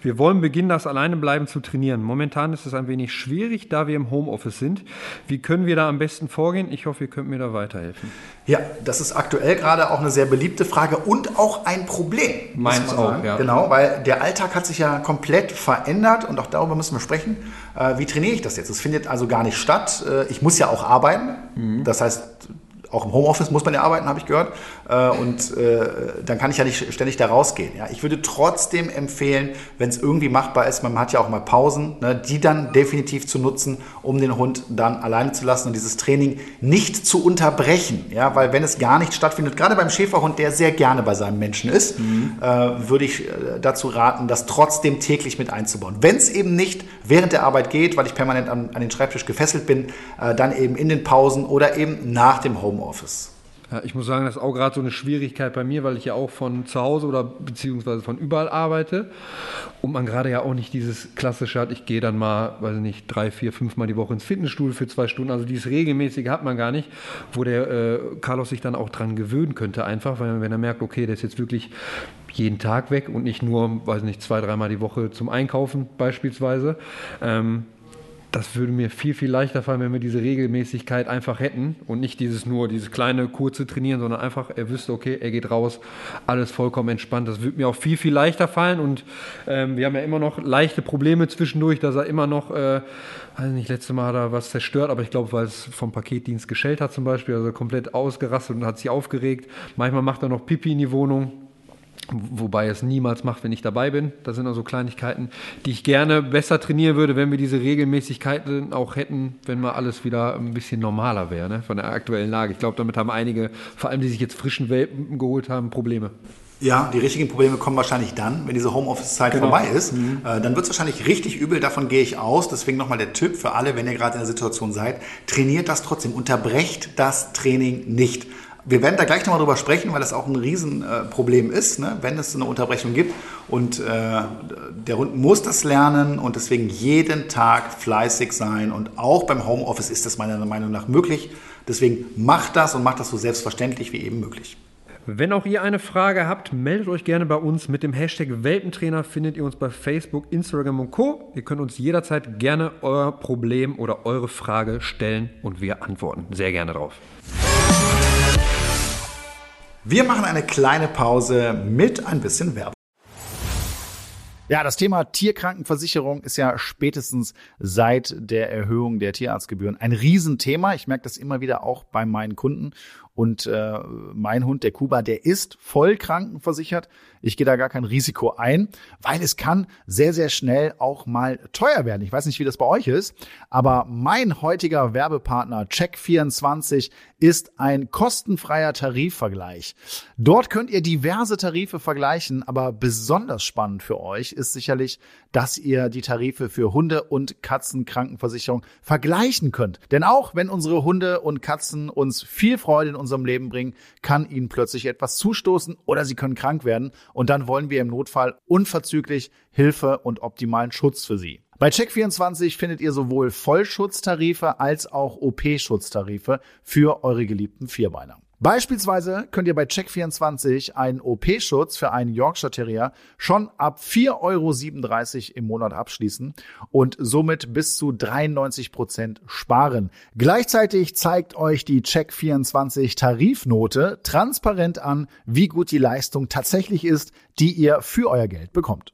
Speaker 2: Wir wollen beginnen, das alleine bleiben zu trainieren. Momentan ist es ein wenig schwierig, da wir im Homeoffice sind. Wie können wir da am besten vorgehen? Ich hoffe, ihr könnt mir da weiterhelfen.
Speaker 1: Ja, das ist aktuell gerade auch eine sehr beliebte Frage und auch ein Problem.
Speaker 2: Meins auch, ja.
Speaker 1: Genau, weil der Alltag hat sich ja komplett verändert und auch darüber müssen wir sprechen. Äh, wie trainiere ich das jetzt? Es findet also gar nicht statt. Äh, ich muss ja auch arbeiten. Mhm. Das heißt, auch im Homeoffice muss man ja arbeiten, habe ich gehört. Äh, und äh, dann kann ich ja nicht ständig da rausgehen. Ja. Ich würde trotzdem empfehlen, wenn es irgendwie machbar ist, man hat ja auch mal Pausen, ne, die dann definitiv zu nutzen, um den Hund dann alleine zu lassen und dieses Training nicht zu unterbrechen. Ja, weil wenn es gar nicht stattfindet, gerade beim Schäferhund, der sehr gerne bei seinem Menschen ist, mhm. äh, würde ich dazu raten, das trotzdem täglich mit einzubauen. Wenn es eben nicht während der Arbeit geht, weil ich permanent an, an den Schreibtisch gefesselt bin, äh, dann eben in den Pausen oder eben nach dem Homeoffice. Homeoffice.
Speaker 2: Ja, ich muss sagen, das ist auch gerade so eine Schwierigkeit bei mir, weil ich ja auch von zu Hause oder beziehungsweise von überall arbeite und man gerade ja auch nicht dieses klassische hat, ich gehe dann mal, weiß ich nicht, drei, vier, fünf Mal die Woche ins Fitnessstudio für zwei Stunden. Also dieses regelmäßige hat man gar nicht, wo der äh, Carlos sich dann auch dran gewöhnen könnte einfach, weil wenn er merkt, okay, der ist jetzt wirklich jeden Tag weg und nicht nur, weiß ich nicht, zwei, dreimal die Woche zum Einkaufen beispielsweise. Ähm, das würde mir viel, viel leichter fallen, wenn wir diese Regelmäßigkeit einfach hätten und nicht dieses nur, dieses kleine, kurze Trainieren, sondern einfach, er wüsste, okay, er geht raus, alles vollkommen entspannt. Das würde mir auch viel, viel leichter fallen und ähm, wir haben ja immer noch leichte Probleme zwischendurch, dass er immer noch, äh, weiß nicht, letzte Mal hat er was zerstört, aber ich glaube, weil es vom Paketdienst geschellt hat zum Beispiel, also komplett ausgerastet und hat sich aufgeregt. Manchmal macht er noch Pipi in die Wohnung Wobei es niemals macht, wenn ich dabei bin. Das sind also Kleinigkeiten, die ich gerne besser trainieren würde, wenn wir diese Regelmäßigkeiten auch hätten, wenn mal alles wieder ein bisschen normaler wäre, ne? von der aktuellen Lage. Ich glaube, damit haben einige, vor allem die sich jetzt frischen Welpen geholt haben, Probleme.
Speaker 1: Ja, die richtigen Probleme kommen wahrscheinlich dann, wenn diese Homeoffice-Zeit genau. vorbei ist. Mhm. Äh, dann wird es wahrscheinlich richtig übel, davon gehe ich aus. Deswegen nochmal der Tipp für alle, wenn ihr gerade in der Situation seid, trainiert das trotzdem, unterbrecht das Training nicht. Wir werden da gleich nochmal drüber sprechen, weil das auch ein Riesenproblem ist, ne? wenn es eine Unterbrechung gibt. Und äh, der Hund muss das lernen und deswegen jeden Tag fleißig sein. Und auch beim Homeoffice ist das meiner Meinung nach möglich. Deswegen macht das und macht das so selbstverständlich wie eben möglich.
Speaker 2: Wenn auch ihr eine Frage habt, meldet euch gerne bei uns. Mit dem Hashtag Welpentrainer findet ihr uns bei Facebook, Instagram und Co. Ihr könnt uns jederzeit gerne euer Problem oder eure Frage stellen und wir antworten sehr gerne drauf.
Speaker 1: Wir machen eine kleine Pause mit ein bisschen Werbung. Ja, das Thema Tierkrankenversicherung ist ja spätestens seit der Erhöhung der Tierarztgebühren ein Riesenthema. Ich merke das immer wieder auch bei meinen Kunden. Und äh, mein Hund, der Kuba, der ist voll krankenversichert. Ich gehe da gar kein Risiko ein, weil es kann sehr, sehr schnell auch mal teuer werden. Ich weiß nicht, wie das bei euch ist, aber mein heutiger Werbepartner Check24 ist ein kostenfreier Tarifvergleich. Dort könnt ihr diverse Tarife vergleichen, aber besonders spannend für euch ist sicherlich, dass ihr die Tarife für Hunde- und Katzenkrankenversicherung vergleichen könnt. Denn auch wenn unsere Hunde und Katzen uns viel Freude in unserem Leben bringen, kann ihnen plötzlich etwas zustoßen oder sie können krank werden und dann wollen wir im Notfall unverzüglich Hilfe und optimalen Schutz für sie. Bei Check24 findet ihr sowohl Vollschutztarife als auch OP-Schutztarife für eure geliebten Vierbeiner. Beispielsweise könnt ihr bei Check24 einen OP-Schutz für einen Yorkshire Terrier schon ab 4,37 Euro im Monat abschließen und somit bis zu 93 Prozent sparen. Gleichzeitig zeigt euch die Check24 Tarifnote transparent an, wie gut die Leistung tatsächlich ist, die ihr für euer Geld bekommt.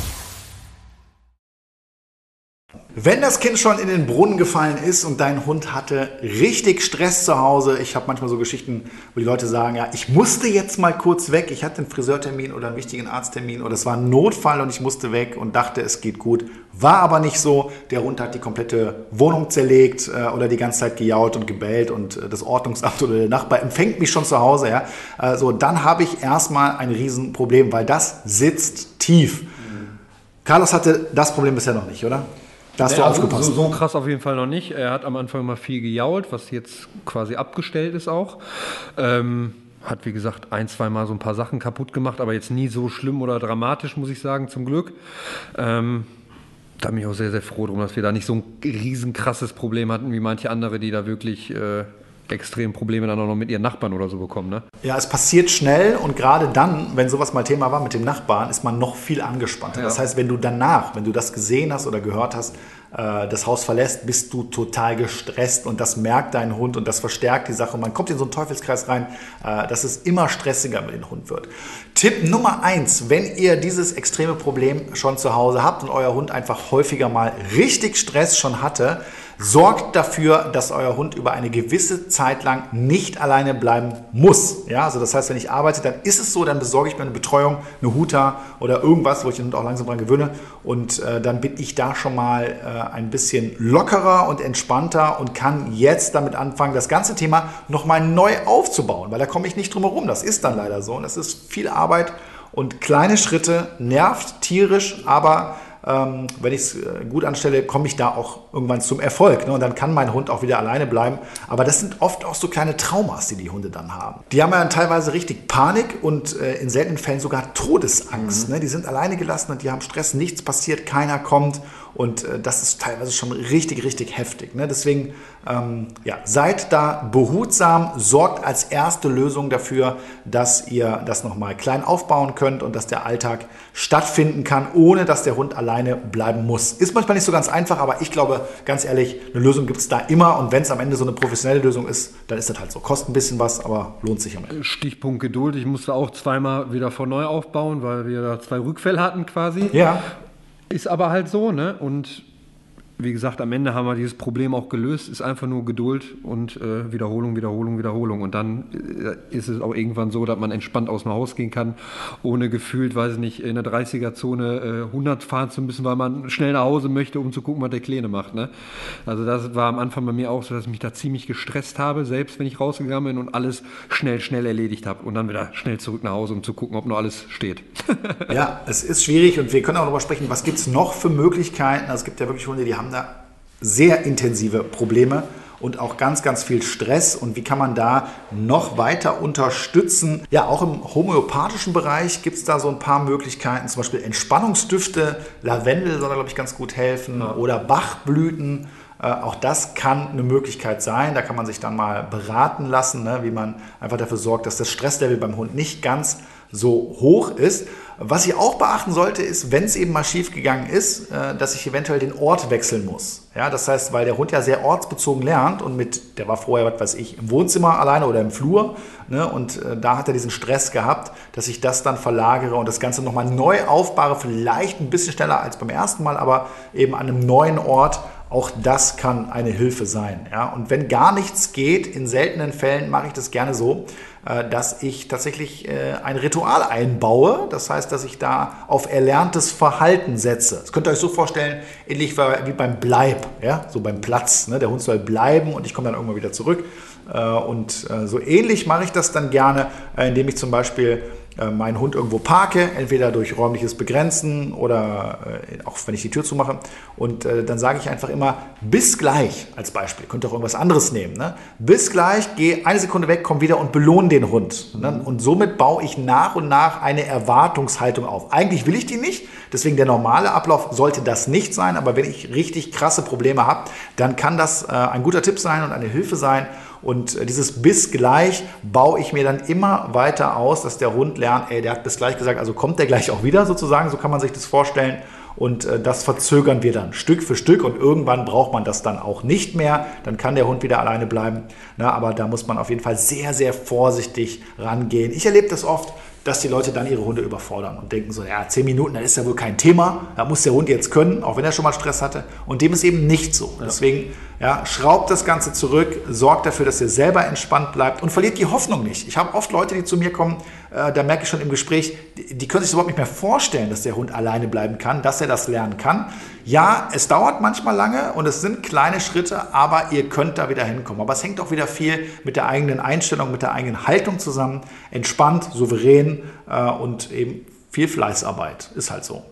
Speaker 1: Wenn das Kind schon in den Brunnen gefallen ist und dein Hund hatte richtig Stress zu Hause, ich habe manchmal so Geschichten, wo die Leute sagen, ja, ich musste jetzt mal kurz weg, ich hatte einen Friseurtermin oder einen wichtigen Arzttermin oder es war ein Notfall und ich musste weg und dachte, es geht gut. War aber nicht so. Der Hund hat die komplette Wohnung zerlegt äh, oder die ganze Zeit gejault und gebellt und äh, das Ordnungsamt oder der Nachbar empfängt mich schon zu Hause. Ja? Äh, so, dann habe ich erstmal ein Riesenproblem, weil das sitzt tief. Mhm. Carlos hatte das Problem bisher noch nicht, oder?
Speaker 2: Da hast du also aufgepasst. So, so, krass auf jeden Fall noch nicht. Er hat am Anfang mal viel gejault, was jetzt quasi abgestellt ist auch. Ähm, hat, wie gesagt, ein, zwei Mal so ein paar Sachen kaputt gemacht, aber jetzt nie so schlimm oder dramatisch, muss ich sagen, zum Glück. Ähm, da bin ich auch sehr, sehr froh drum, dass wir da nicht so ein riesen krasses Problem hatten, wie manche andere, die da wirklich äh, extrem Probleme dann auch noch mit ihren Nachbarn oder so bekommen. Ne?
Speaker 1: Ja, es passiert schnell und gerade dann, wenn sowas mal Thema war mit dem Nachbarn, ist man noch viel angespannter. Ja. Das heißt, wenn du danach, wenn du das gesehen hast oder gehört hast, äh, das Haus verlässt, bist du total gestresst und das merkt dein Hund und das verstärkt die Sache. Und man kommt in so einen Teufelskreis rein, äh, dass es immer stressiger mit dem Hund wird. Tipp Nummer eins, wenn ihr dieses extreme Problem schon zu Hause habt und euer Hund einfach häufiger mal richtig Stress schon hatte, sorgt dafür, dass euer Hund über eine gewisse Zeit lang nicht alleine bleiben muss. Ja, also das heißt, wenn ich arbeite, dann ist es so, dann besorge ich mir eine Betreuung, eine Huta oder irgendwas, wo ich den Hund auch langsam dran gewöhne. Und äh, dann bin ich da schon mal äh, ein bisschen lockerer und entspannter und kann jetzt damit anfangen, das ganze Thema nochmal neu aufzubauen, weil da komme ich nicht drum herum. Das ist dann leider so und das ist viel Arbeit und kleine Schritte nervt tierisch, aber ähm, wenn ich es äh, gut anstelle, komme ich da auch irgendwann zum Erfolg. Ne? Und dann kann mein Hund auch wieder alleine bleiben. Aber das sind oft auch so kleine Traumas, die die Hunde dann haben. Die haben ja dann teilweise richtig Panik und äh, in seltenen Fällen sogar Todesangst. Mhm. Ne? Die sind alleine gelassen und die haben Stress, nichts passiert, keiner kommt. Und äh, das ist teilweise schon richtig, richtig heftig. Ne? Deswegen ähm, ja, seid da behutsam, sorgt als erste Lösung dafür, dass ihr das nochmal klein aufbauen könnt und dass der Alltag stattfinden kann, ohne dass der Hund alleine bleiben muss. Ist manchmal nicht so ganz einfach, aber ich glaube, ganz ehrlich, eine Lösung gibt es da immer und wenn es am Ende so eine professionelle Lösung ist, dann ist das halt so. Kostet ein bisschen was, aber lohnt sich am Ende.
Speaker 2: Stichpunkt Geduld. Ich musste auch zweimal wieder von neu aufbauen, weil wir da zwei Rückfälle hatten quasi.
Speaker 1: Ja.
Speaker 2: Ist aber halt so, ne? Und wie gesagt, am Ende haben wir dieses Problem auch gelöst. Ist einfach nur Geduld und äh, Wiederholung, Wiederholung, Wiederholung. Und dann äh, ist es auch irgendwann so, dass man entspannt aus dem Haus gehen kann, ohne gefühlt, weiß ich nicht, in der 30er-Zone äh, 100 fahren zu müssen, weil man schnell nach Hause möchte, um zu gucken, was der Kleine macht. Ne? Also das war am Anfang bei mir auch so, dass ich mich da ziemlich gestresst habe, selbst wenn ich rausgegangen bin und alles schnell, schnell erledigt habe. Und dann wieder schnell zurück nach Hause, um zu gucken, ob noch alles steht.
Speaker 1: ja, es ist schwierig und wir können auch darüber sprechen, was gibt es noch für Möglichkeiten. Also es gibt ja wirklich Hunde, die haben da sehr intensive Probleme und auch ganz, ganz viel Stress. Und wie kann man da noch weiter unterstützen? Ja, auch im homöopathischen Bereich gibt es da so ein paar Möglichkeiten, zum Beispiel Entspannungsdüfte. Lavendel soll da, glaube ich, ganz gut helfen. Ja. Oder Bachblüten Äh, auch das kann eine Möglichkeit sein. Da kann man sich dann mal beraten lassen, ne, wie man einfach dafür sorgt, dass das Stresslevel beim Hund nicht ganz so hoch ist. Was ich auch beachten sollte, ist, wenn es eben mal schief gegangen ist, äh, dass ich eventuell den Ort wechseln muss. Ja, das heißt, weil der Hund ja sehr ortsbezogen lernt und mit, der war vorher, was weiß ich, im Wohnzimmer alleine oder im Flur. Ne, und äh, da hat er diesen Stress gehabt, dass ich das dann verlagere und das Ganze nochmal neu aufbaue, vielleicht ein bisschen schneller als beim ersten Mal, aber eben an einem neuen Ort auch das kann eine Hilfe sein. Ja? Und wenn gar nichts geht, in seltenen Fällen mache ich das gerne so, äh, dass ich tatsächlich äh, ein Ritual einbaue. Das heißt, dass ich da auf erlerntes Verhalten setze. Das könnt ihr euch so vorstellen, ähnlich wie beim Bleib, ja? so beim Platz. Ne? Der Hund soll bleiben und ich komme dann irgendwann wieder zurück. Äh, und so ähnlich mache ich das dann gerne, indem ich zum Beispiel meinen Hund irgendwo parke, entweder durch räumliches Begrenzen oder äh, auch wenn ich die Tür zumache. Und äh, dann sage ich einfach immer, bis gleich als Beispiel. Könnt ihr auch irgendwas anderes nehmen. Ne? Bis gleich, geh eine Sekunde weg, komm wieder und belohne den Hund. Ne? Und somit baue ich nach und nach eine Erwartungshaltung auf. Eigentlich will ich die nicht, deswegen der normale Ablauf sollte das nicht sein. Aber wenn ich richtig krasse Probleme habe, dann kann das äh, ein guter Tipp sein und eine Hilfe sein. Und äh, dieses bis gleich baue ich mir dann immer weiter aus, dass der Hund lernt, ey, der hat bis gleich gesagt, also kommt der gleich auch wieder sozusagen, so kann man sich das vorstellen. Und äh, das verzögern wir dann Stück für Stück und irgendwann braucht man das dann auch nicht mehr. Dann kann der Hund wieder alleine bleiben. Na, aber da muss man auf jeden Fall sehr, sehr vorsichtig rangehen. Ich erlebe das oft, dass die Leute dann ihre Hunde überfordern und denken so, ja, zehn Minuten, das ist ja wohl kein Thema, da muss der Hund jetzt können, auch wenn er schon mal Stress hatte. Und dem ist eben nicht so. Ja. Deswegen ja, schraubt das Ganze zurück, sorgt dafür, dass ihr selber entspannt bleibt und verliert die Hoffnung nicht. Ich habe oft Leute, die zu mir kommen, äh, da merke ich schon im Gespräch, die, die können sich überhaupt nicht mehr vorstellen, dass der Hund alleine bleiben kann, dass er das lernen kann. Ja, es dauert manchmal lange und es sind kleine Schritte, aber ihr könnt da wieder hinkommen. Aber es hängt auch wieder viel mit der eigenen Einstellung, mit der eigenen Haltung zusammen. Entspannt, souverän äh, und eben viel Fleißarbeit. Ist halt so.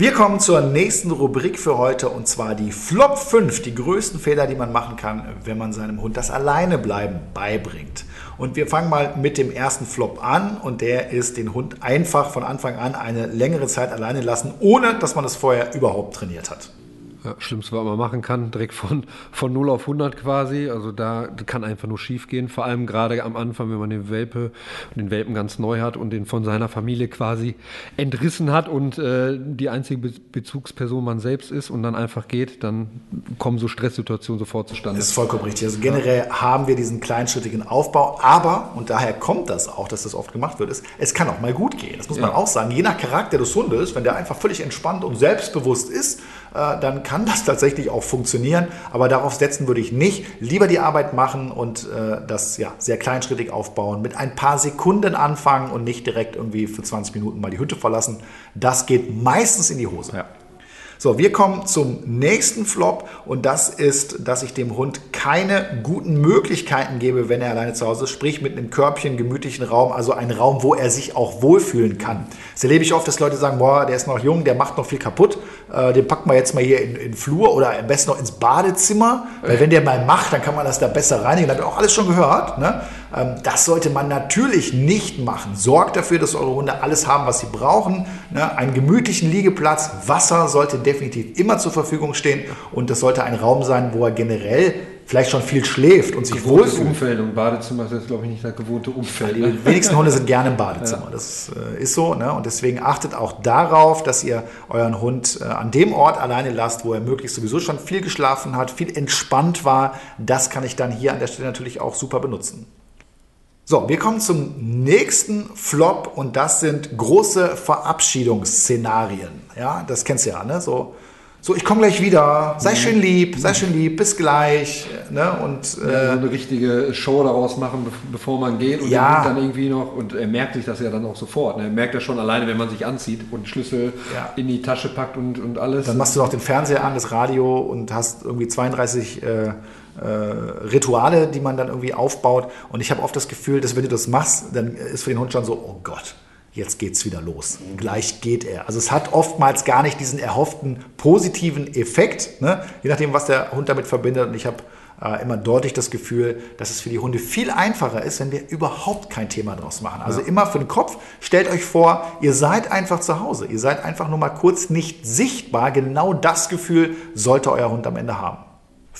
Speaker 1: Wir kommen zur nächsten Rubrik für heute und zwar die Flop 5, die größten Fehler, die man machen kann, wenn man seinem Hund das Alleinebleiben beibringt. Und wir fangen mal mit dem ersten Flop an und der ist den Hund einfach von Anfang an eine längere Zeit alleine lassen, ohne dass man es vorher überhaupt trainiert hat.
Speaker 2: Ja, Schlimmste, was man machen kann, direkt von, von 0 auf 100 quasi. Also da kann einfach nur schief gehen. Vor allem gerade am Anfang, wenn man den Welpe, den Welpen ganz neu hat und den von seiner Familie quasi entrissen hat und äh, die einzige Be Bezugsperson man selbst ist und dann einfach geht, dann kommen so Stresssituationen sofort zustande.
Speaker 1: Das ist vollkommen richtig. Also generell ja. haben wir diesen kleinschrittigen Aufbau, aber, und daher kommt das auch, dass das oft gemacht wird, ist, es kann auch mal gut gehen. Das muss ja. man auch sagen. Je nach Charakter des Hundes, wenn der einfach völlig entspannt und selbstbewusst ist, dann kann das tatsächlich auch funktionieren. Aber darauf setzen würde ich nicht. Lieber die Arbeit machen und äh, das ja, sehr kleinschrittig aufbauen, mit ein paar Sekunden anfangen und nicht direkt irgendwie für 20 Minuten mal die Hütte verlassen. Das geht meistens in die Hose. Ja. So, wir kommen zum nächsten Flop und das ist, dass ich dem Hund keine guten Möglichkeiten gebe, wenn er alleine zu Hause ist, sprich mit einem Körbchen, gemütlichen Raum, also ein Raum, wo er sich auch wohlfühlen kann. Das erlebe ich oft, dass Leute sagen, boah, der ist noch jung, der macht noch viel kaputt, äh, den packen wir jetzt mal hier in, in den Flur oder am besten noch ins Badezimmer, weil wenn der mal macht, dann kann man das da besser reinigen. Das habt ihr auch alles schon gehört. Ne? Ähm, das sollte man natürlich nicht machen. Sorgt dafür, dass eure Hunde alles haben, was sie brauchen. Ne? Einen gemütlichen Liegeplatz, Wasser sollte definitiv immer zur Verfügung stehen und das sollte ein Raum sein, wo er generell vielleicht schon viel schläft und sich wohlfühlt.
Speaker 2: Umfeld und Badezimmer ist glaube ich nicht das gewohnte Umfeld.
Speaker 1: Die wenigsten Hunde sind gerne im Badezimmer. Ja. Das äh, ist so. Ne? Und deswegen achtet auch darauf, dass ihr euren Hund äh, an dem Ort alleine lasst, wo er möglichst sowieso schon viel geschlafen hat, viel entspannt war. Das kann ich dann hier an der Stelle natürlich auch super benutzen. So, wir kommen zum nächsten Flop und das sind große Verabschiedungsszenarien. Ja, das kennst du ja, ne? So, so ich komme gleich wieder, sei schön lieb, sei schön lieb, bis gleich. Ne? Und,
Speaker 2: äh, ja, so eine richtige Show daraus machen, bevor man geht und
Speaker 1: ja.
Speaker 2: dann irgendwie noch, und er merkt sich das ja dann auch sofort. Ne? Er merkt das schon alleine, wenn man sich anzieht und Schlüssel ja. in die Tasche packt und, und alles.
Speaker 1: Dann machst du noch den Fernseher an, das Radio und hast irgendwie 32 äh, äh, Rituale, die man dann irgendwie aufbaut. Und ich habe oft das Gefühl, dass wenn du das machst, dann ist für den Hund schon so, oh Gott, jetzt geht's wieder los. Gleich geht er. Also es hat oftmals gar nicht diesen erhofften positiven Effekt, ne? je nachdem, was der Hund damit verbindet. Und ich habe äh, immer deutlich das Gefühl, dass es für die Hunde viel einfacher ist, wenn wir überhaupt kein Thema draus machen. Also ja. immer für den Kopf, stellt euch vor, ihr seid einfach zu Hause. Ihr seid einfach nur mal kurz nicht sichtbar. Genau das Gefühl sollte euer Hund am Ende haben.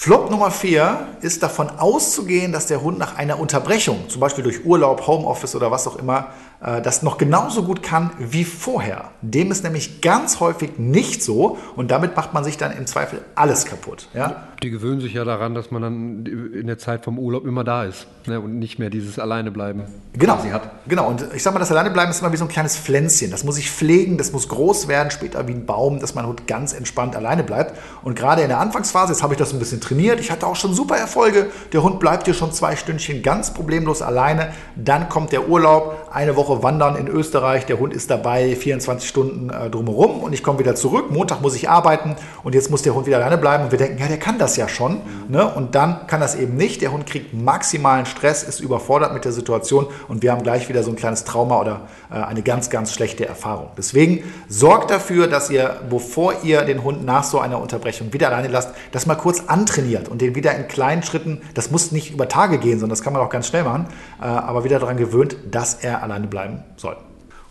Speaker 1: Flop Nummer 4 ist davon auszugehen, dass der Hund nach einer Unterbrechung, zum Beispiel durch Urlaub, Homeoffice oder was auch immer, das noch genauso gut kann wie vorher. Dem ist nämlich ganz häufig nicht so und damit macht man sich dann im Zweifel alles kaputt. Ja?
Speaker 2: Die gewöhnen sich ja daran, dass man dann in der Zeit vom Urlaub immer da ist ne? und nicht mehr dieses Alleinebleiben
Speaker 1: genau. hat. Genau, und ich sag mal, das Alleinebleiben ist immer wie so ein kleines Pflänzchen. Das muss ich pflegen, das muss groß werden, später wie ein Baum, dass mein Hund ganz entspannt alleine bleibt. Und gerade in der Anfangsphase, jetzt habe ich das ein bisschen trainiert, ich hatte auch schon super Erfolge. Der Hund bleibt hier schon zwei Stündchen ganz problemlos alleine. Dann kommt der Urlaub, eine Woche Woche wandern in Österreich. Der Hund ist dabei 24 Stunden äh, drumherum und ich komme wieder zurück. Montag muss ich arbeiten und jetzt muss der Hund wieder alleine bleiben. Und wir denken, ja, der kann das ja schon. Mhm. Ne? Und dann kann das eben nicht. Der Hund kriegt maximalen Stress, ist überfordert mit der Situation und wir haben gleich wieder so ein kleines Trauma oder äh, eine ganz, ganz schlechte Erfahrung. Deswegen sorgt dafür, dass ihr, bevor ihr den Hund nach so einer Unterbrechung wieder alleine lasst, das mal kurz antrainiert und den wieder in kleinen Schritten, das muss nicht über Tage gehen, sondern das kann man auch ganz schnell machen, äh, aber wieder daran gewöhnt, dass er alleine bleibt bleiben soll.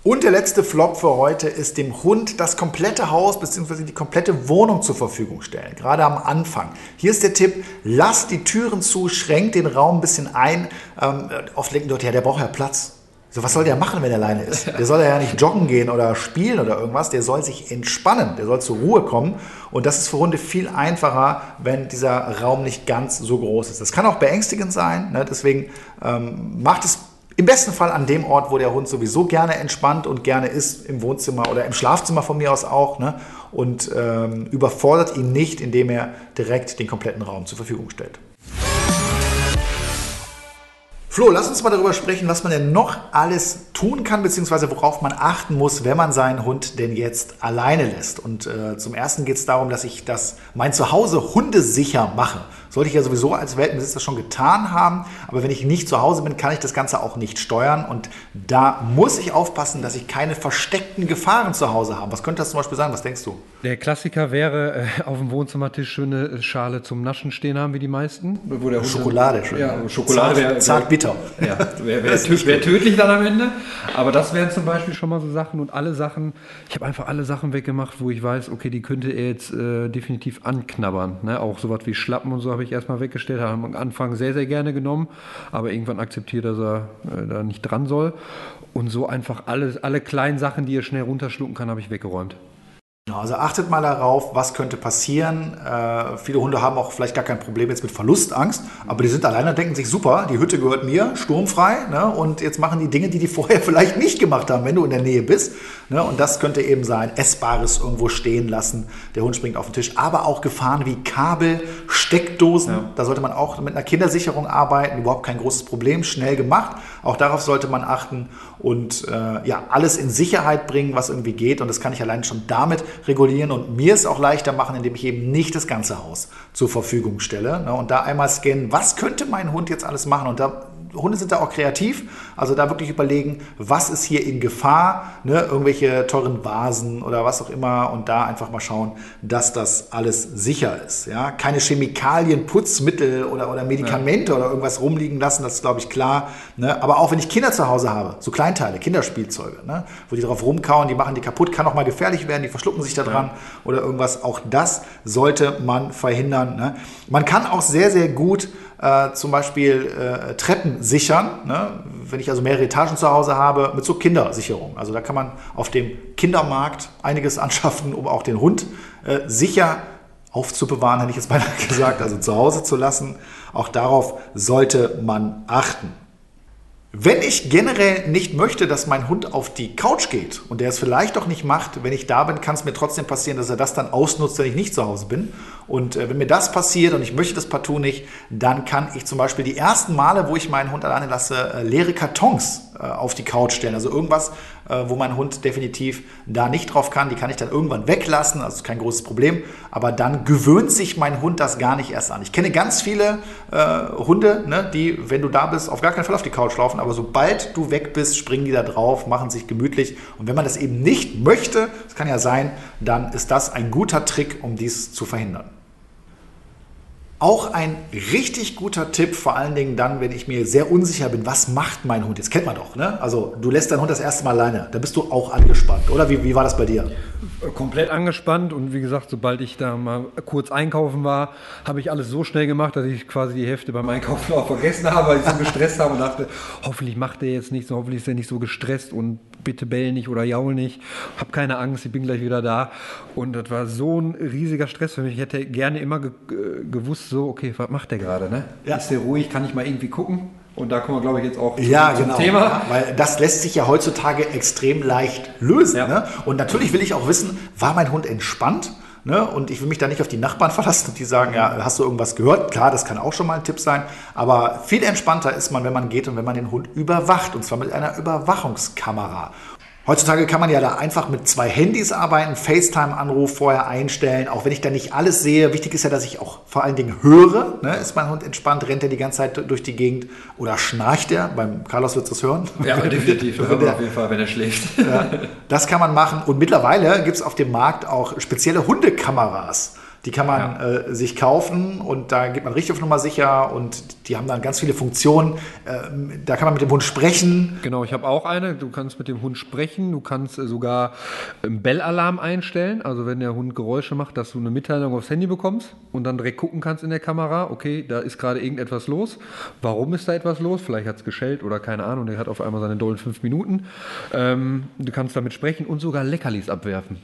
Speaker 1: Und der letzte Flop für heute ist dem Hund das komplette Haus bzw. die komplette Wohnung zur Verfügung stellen. Gerade am Anfang. Hier ist der Tipp, lasst die Türen zu, schränkt den Raum ein bisschen ein. Ähm, oft denken Leute, ja, der braucht ja Platz. So, was soll der machen, wenn er alleine ist? Der soll ja nicht joggen gehen oder spielen oder irgendwas. Der soll sich entspannen. Der soll zur Ruhe kommen. Und das ist für Hunde viel einfacher, wenn dieser Raum nicht ganz so groß ist. Das kann auch beängstigend sein. Ne? Deswegen ähm, macht es im besten Fall an dem Ort, wo der Hund sowieso gerne entspannt und gerne ist, im Wohnzimmer oder im Schlafzimmer von mir aus auch. Ne? Und ähm, überfordert ihn nicht, indem er direkt den kompletten Raum zur Verfügung stellt. Flo, lass uns mal darüber sprechen, was man denn noch alles tun kann, beziehungsweise worauf man achten muss, wenn man seinen Hund denn jetzt alleine lässt. Und äh, zum ersten geht es darum, dass ich das mein Zuhause hundesicher mache. Sollte ich ja sowieso als Weltbesitzer schon getan haben, aber wenn ich nicht zu Hause bin, kann ich das Ganze auch nicht steuern. Und da muss ich aufpassen, dass ich keine versteckten Gefahren zu Hause habe. Was könnte das zum Beispiel sein? Was denkst du?
Speaker 2: Der Klassiker wäre äh, auf dem Wohnzimmertisch schöne Schale zum Naschen stehen haben, wie die meisten.
Speaker 1: Wo der Schokolade
Speaker 2: schon. Ja, Schokolade wäre
Speaker 1: zart bitter.
Speaker 2: Ja, wäre wär, wär tödlich dann am Ende. Aber das wären zum Beispiel schon mal so Sachen und alle Sachen. Ich habe einfach alle Sachen weggemacht, wo ich weiß, okay, die könnte er jetzt äh, definitiv anknabbern. Ne? Auch sowas wie Schlappen und so habe ich erstmal weggestellt. Habe am Anfang sehr, sehr gerne genommen, aber irgendwann akzeptiert, dass er äh, da nicht dran soll. Und so einfach alle, alle kleinen Sachen, die er schnell runterschlucken kann, habe ich weggeräumt.
Speaker 1: Also achtet mal darauf, was könnte passieren. Äh, viele Hunde haben auch vielleicht gar kein Problem jetzt mit Verlustangst, aber die sind alleine und denken sich, super, die Hütte gehört mir, sturmfrei, ne? und jetzt machen die Dinge, die die vorher vielleicht nicht gemacht haben, wenn du in der Nähe bist. Ne? Und das könnte eben sein, Essbares irgendwo stehen lassen, der Hund springt auf den Tisch, aber auch Gefahren wie Kabel, Steckdosen, ja. da sollte man auch mit einer Kindersicherung arbeiten, überhaupt kein großes Problem, schnell gemacht. Auch darauf sollte man achten und äh, ja, alles in Sicherheit bringen, was irgendwie geht. Und das kann ich allein schon damit regulieren und mir es auch leichter machen, indem ich eben nicht das ganze Haus zur Verfügung stelle. Ne? Und da einmal scannen, was könnte mein Hund jetzt alles machen? Und da Hunde sind da auch kreativ, also da wirklich überlegen, was ist hier in Gefahr, ne? irgendwelche teuren Vasen oder was auch immer und da einfach mal schauen, dass das alles sicher ist. Ja? Keine Chemikalien, Putzmittel oder, oder Medikamente ja. oder irgendwas rumliegen lassen, das ist glaube ich klar. Ne? Aber auch wenn ich Kinder zu Hause habe, so Kleinteile, Kinderspielzeuge, ne? wo die drauf rumkauen, die machen die kaputt, kann auch mal gefährlich werden, die verschlucken sich da dran ja. oder irgendwas, auch das sollte man verhindern. Ne? Man kann auch sehr, sehr gut äh, zum Beispiel äh, Treppen sichern. Ne? Wenn ich also mehrere Etagen zu Hause habe, mit so Kindersicherung. Also da kann man auf dem Kindermarkt einiges anschaffen, um auch den Hund äh, sicher aufzubewahren, hätte ich jetzt beinahe gesagt, also zu Hause zu lassen. Auch darauf sollte man achten. Wenn ich generell nicht möchte, dass mein Hund auf die Couch geht und der es vielleicht doch nicht macht, wenn ich da bin, kann es mir trotzdem passieren, dass er das dann ausnutzt, wenn ich nicht zu Hause bin. Und äh, wenn mir das passiert und ich möchte das partout nicht, dann kann ich zum Beispiel die ersten Male, wo ich meinen Hund alleine lasse, äh, leere Kartons äh, auf die Couch stellen. Also irgendwas, wo mein Hund definitiv da nicht drauf kann, die kann ich dann irgendwann weglassen, also kein großes Problem. Aber dann gewöhnt sich mein Hund das gar nicht erst an. Ich kenne ganz viele äh, Hunde, ne, die, wenn du da bist, auf gar keinen Fall auf die Couch laufen, aber sobald du weg bist, springen die da drauf, machen sich gemütlich. Und wenn man das eben nicht möchte, das kann ja sein, dann ist das ein guter Trick, um dies zu verhindern. Auch ein richtig guter Tipp, vor allen Dingen dann, wenn ich mir sehr unsicher bin, was macht mein Hund? Jetzt kennt man doch, ne? Also du lässt deinen Hund das erste Mal alleine, da bist du auch angespannt, oder? Wie, wie war das bei dir?
Speaker 2: Komplett angespannt und wie gesagt, sobald ich da mal kurz einkaufen war, habe ich alles so schnell gemacht, dass ich quasi die Hälfte beim Einkaufen auch vergessen habe, weil ich so gestresst habe und dachte, hoffentlich macht der jetzt nichts, hoffentlich ist er nicht so gestresst und bitte bell nicht oder jaul nicht, hab keine Angst, ich bin gleich wieder da. Und das war so ein riesiger Stress für mich. Ich hätte gerne immer ge gewusst, so, okay, was macht der gerade? Ne? Ja. Ist der ruhig? Kann ich mal irgendwie gucken? Und da kommen wir, glaube ich, jetzt auch
Speaker 1: ja, zum, genau, Thema. Ja, weil das lässt sich ja heutzutage extrem leicht lösen. Ja. Ne? Und natürlich will ich auch wissen, war mein Hund entspannt? Ne? Und ich will mich da nicht auf die Nachbarn verlassen und die sagen, ja, hast du irgendwas gehört? Klar, das kann auch schon mal ein Tipp sein. Aber viel entspannter ist man, wenn man geht und wenn man den Hund überwacht. Und zwar mit einer Überwachungskamera. Heutzutage kann man ja da einfach mit zwei Handys arbeiten, FaceTime-Anruf vorher einstellen, auch wenn ich da nicht alles sehe. Wichtig ist ja, dass ich auch vor allen Dingen höre. Ne? Ist mein Hund entspannt, rennt er die ganze Zeit durch die Gegend oder schnarcht er? Beim Carlos wird es hören.
Speaker 2: Ja, definitiv. Hören wir auf jeden Fall, wenn er schläft.
Speaker 1: Ja, das kann man machen. Und mittlerweile gibt es auf dem Markt auch spezielle Hundekameras. Die kann man ja. äh, sich kaufen und da geht man richtig auf Nummer sicher und die haben dann ganz viele Funktionen. Äh, da kann man mit dem Hund sprechen.
Speaker 2: Genau, ich habe auch eine. Du kannst mit dem Hund sprechen. Du kannst äh, sogar einen Bellalarm einstellen. Also wenn der Hund Geräusche macht, dass du eine Mitteilung aufs Handy bekommst und dann direkt gucken kannst in der Kamera, okay, da ist gerade irgendetwas los. Warum ist da etwas los? Vielleicht hat es geschellt oder keine Ahnung. Der hat auf einmal seine dollen fünf Minuten. Ähm, du kannst damit sprechen und sogar Leckerlis abwerfen.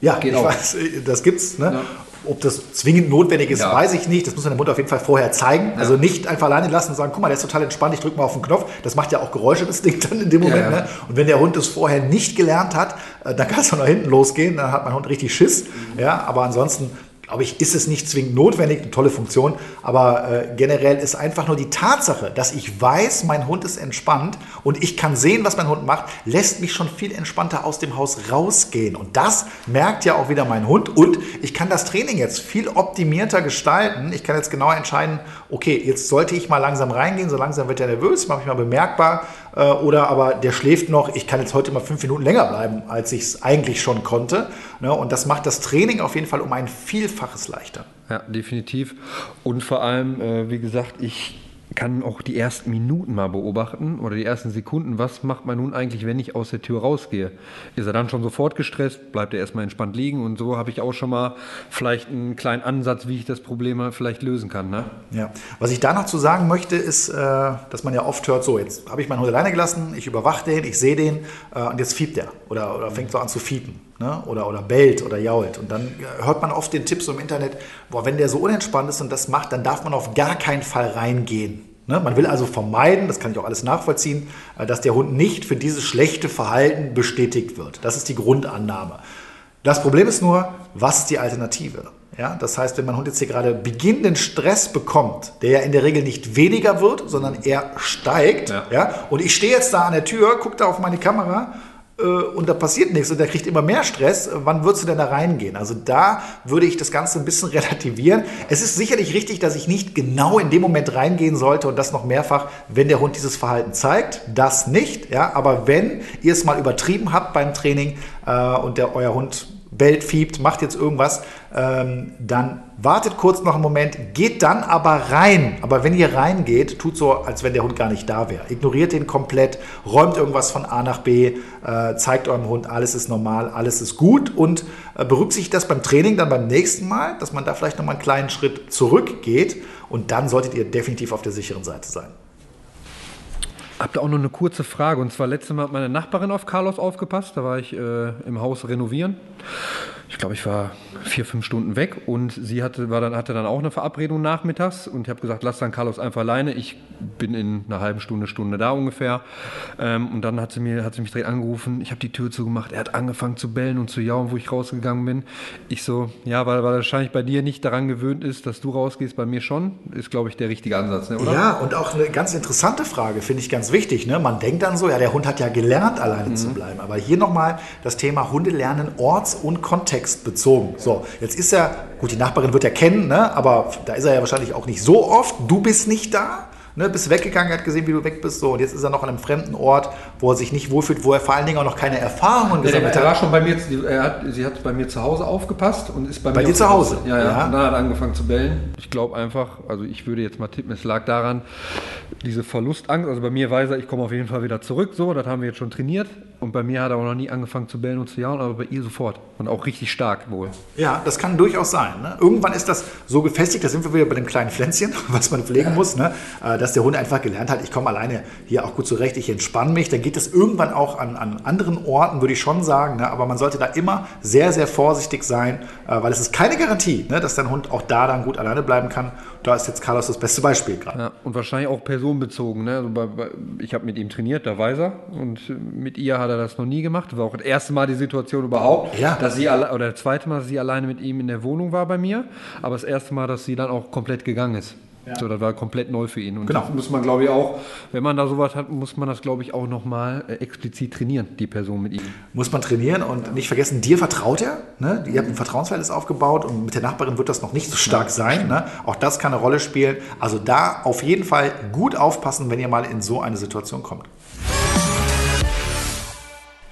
Speaker 1: Ja, Geht ich auch. weiß, das gibt's. Ne? Ja. Ob das zwingend notwendig ist, ja. weiß ich nicht. Das muss man der Mutter auf jeden Fall vorher zeigen. Ja. Also nicht einfach alleine lassen und sagen, guck mal, der ist total entspannt, ich drücke mal auf den Knopf. Das macht ja auch Geräusche, das Ding dann in dem Moment. Ne? Und wenn der Hund das vorher nicht gelernt hat, äh, dann kann es von nach hinten losgehen. Dann hat mein Hund richtig Schiss. Mhm. Ja, aber ansonsten glaube ich, ist es nicht zwingend notwendig, eine tolle Funktion, aber äh, generell ist einfach nur die Tatsache, dass ich weiß, mein Hund ist entspannt und ich kann sehen, was mein Hund macht, lässt mich schon viel entspannter aus dem Haus rausgehen. Und das merkt ja auch wieder mein Hund und ich kann das Training jetzt viel optimierter gestalten. Ich kann jetzt genau entscheiden, okay, jetzt sollte ich mal langsam reingehen, so langsam wird er nervös, mache ich mal bemerkbar äh, oder aber der schläft noch, ich kann jetzt heute mal fünf Minuten länger bleiben, als ich es eigentlich schon konnte. Ne? Und das macht das Training auf jeden Fall um ein Vielfaches leichter.
Speaker 2: Ja, definitiv. Und vor allem, äh, wie gesagt, ich kann auch die ersten Minuten mal beobachten oder die ersten Sekunden. Was macht man nun eigentlich, wenn ich aus der Tür rausgehe? Ist er dann schon sofort gestresst? Bleibt er erstmal entspannt liegen? Und so habe ich auch schon mal vielleicht einen kleinen Ansatz, wie ich das Problem vielleicht lösen kann. Ne?
Speaker 1: Ja, was ich da noch zu sagen möchte, ist, äh, dass man ja oft hört, so, jetzt habe ich meinen Hund alleine gelassen, ich überwache den, ich sehe den äh, und jetzt fiebt er oder, oder fängt so an zu fiepen. Ne? Oder, oder bellt oder jault. Und dann hört man oft den Tipp so im Internet, boah, wenn der so unentspannt ist und das macht, dann darf man auf gar keinen Fall reingehen. Ne? Man will also vermeiden, das kann ich auch alles nachvollziehen, äh, dass der Hund nicht für dieses schlechte Verhalten bestätigt wird. Das ist die Grundannahme. Das Problem ist nur, was ist die Alternative? Ja, das heißt, wenn mein Hund jetzt hier gerade beginnenden Stress bekommt, der ja in der Regel nicht weniger wird, sondern eher steigt, ja. ja und ich stehe jetzt da an der Tür, gucke da auf meine Kamera und da passiert nichts und der kriegt immer mehr Stress, wann würdest du denn da reingehen? Also da würde ich das Ganze ein bisschen relativieren. Es ist sicherlich richtig, dass ich nicht genau in dem Moment reingehen sollte und das noch mehrfach, wenn der Hund dieses Verhalten zeigt. Das nicht, ja, aber wenn ihr es mal übertrieben habt beim Training äh, und der, euer Hund bellt, fiebt, macht jetzt irgendwas, ähm, dann wartet kurz noch einen Moment, geht dann aber rein. Aber wenn ihr reingeht, tut so, als wenn der Hund gar nicht da wäre. Ignoriert den komplett, räumt irgendwas von A nach B, äh, zeigt eurem Hund, alles ist normal, alles ist gut und äh, berücksichtigt das beim Training dann beim nächsten Mal, dass man da vielleicht nochmal einen kleinen Schritt zurückgeht und dann solltet ihr definitiv auf der sicheren Seite sein.
Speaker 2: Habt ihr auch noch eine kurze Frage. Und zwar letztes Mal hat meine Nachbarin auf Carlos aufgepasst. Da war ich äh, im Haus renovieren ich glaube, ich war vier, fünf Stunden weg und sie hatte, war dann, hatte dann auch eine Verabredung nachmittags und ich habe gesagt, lass dann Carlos einfach alleine. Ich bin in einer halben Stunde, Stunde da ungefähr. Ähm, und dann hat sie, mir, hat sie mich direkt angerufen. Ich habe die Tür zugemacht. Er hat angefangen zu bellen und zu jaulen, wo ich rausgegangen bin. Ich so, ja, weil, weil er wahrscheinlich bei dir nicht daran gewöhnt ist, dass du rausgehst, bei mir schon. Ist, glaube ich, der richtige Ansatz,
Speaker 1: ne, oder? Ja, und auch eine ganz interessante Frage, finde ich ganz wichtig. Ne? Man denkt dann so, ja, der Hund hat ja gelernt, alleine mhm. zu bleiben. Aber hier nochmal das Thema Hunde lernen orts- und Kontext kontextbezogen. So, jetzt ist er, gut, die Nachbarin wird er kennen, ne? aber da ist er ja wahrscheinlich auch nicht so oft. Du bist nicht da. Ne, bist weggegangen, er hat gesehen, wie du weg bist, so, und jetzt ist er noch an einem fremden Ort, wo er sich nicht wohlfühlt, wo er vor allen Dingen auch noch keine Erfahrungen
Speaker 2: Ja,
Speaker 1: gesammelt
Speaker 2: er war
Speaker 1: hat.
Speaker 2: schon bei mir, er hat, sie hat bei mir zu Hause aufgepasst und ist bei,
Speaker 1: Bei
Speaker 2: mir
Speaker 1: dir
Speaker 2: auf
Speaker 1: zu Hause?
Speaker 2: Ja, ja,
Speaker 1: Ja.
Speaker 2: Und dann hat er angefangen zu bellen. Ich glaube einfach, also ich würde jetzt mal tippen, es lag daran, diese Verlustangst. Also bei mir weiß er, ich komme auf jeden Fall wieder zurück. So, das haben wir jetzt schon trainiert. Und bei mir hat er auch noch nie angefangen zu bellen und zu jauen, aber bei ihr sofort. Und auch richtig stark wohl.
Speaker 1: Ja, das kann durchaus sein. Ne? Irgendwann ist das so gefestigt, da sind wir wieder bei dem kleinen Pflänzchen, was man pflegen muss, ne? äh, dass der Hund einfach gelernt hat, ich komme alleine hier auch gut zurecht, ich entspanne mich. Dann geht es irgendwann auch an, an anderen Orten, würde ich schon sagen. Ne? Aber man sollte da immer sehr, sehr vorsichtig sein, äh, weil es ist keine Garantie, ne? dass dein Hund auch da dann gut alleine bleiben kann. Da ist jetzt Carlos das beste Beispiel gerade.
Speaker 2: Ja, und wahrscheinlich auch personenbezogen. Ne? Also bei, bei, ich habe mit ihm trainiert, da weiß er. Und mit ihr hat er das noch nie gemacht. War auch das erste Mal die Situation überhaupt,
Speaker 1: Ja.
Speaker 2: dass sie alle, oder das zweite Mal, dass sie alleine mit ihm in der Wohnung war bei mir. Aber das erste Mal, dass sie dann auch komplett gegangen ist. So, das war komplett neu für ihn. Und
Speaker 1: Genau.
Speaker 2: das muss man, glaube ich, auch, wenn man da sowas hat, muss man das, glaube ich, auch nochmal äh, explizit trainieren, die Person mit ihm.
Speaker 1: Muss man trainieren und nicht vergessen, dir vertraut er. Ne? Ihr habt ein Vertrauensverhältnis aufgebaut und mit der Nachbarin wird das noch nicht so stark sein. Ne? Auch das kann eine Rolle spielen. Also da auf jeden Fall gut aufpassen, wenn ihr mal in so eine Situation kommt.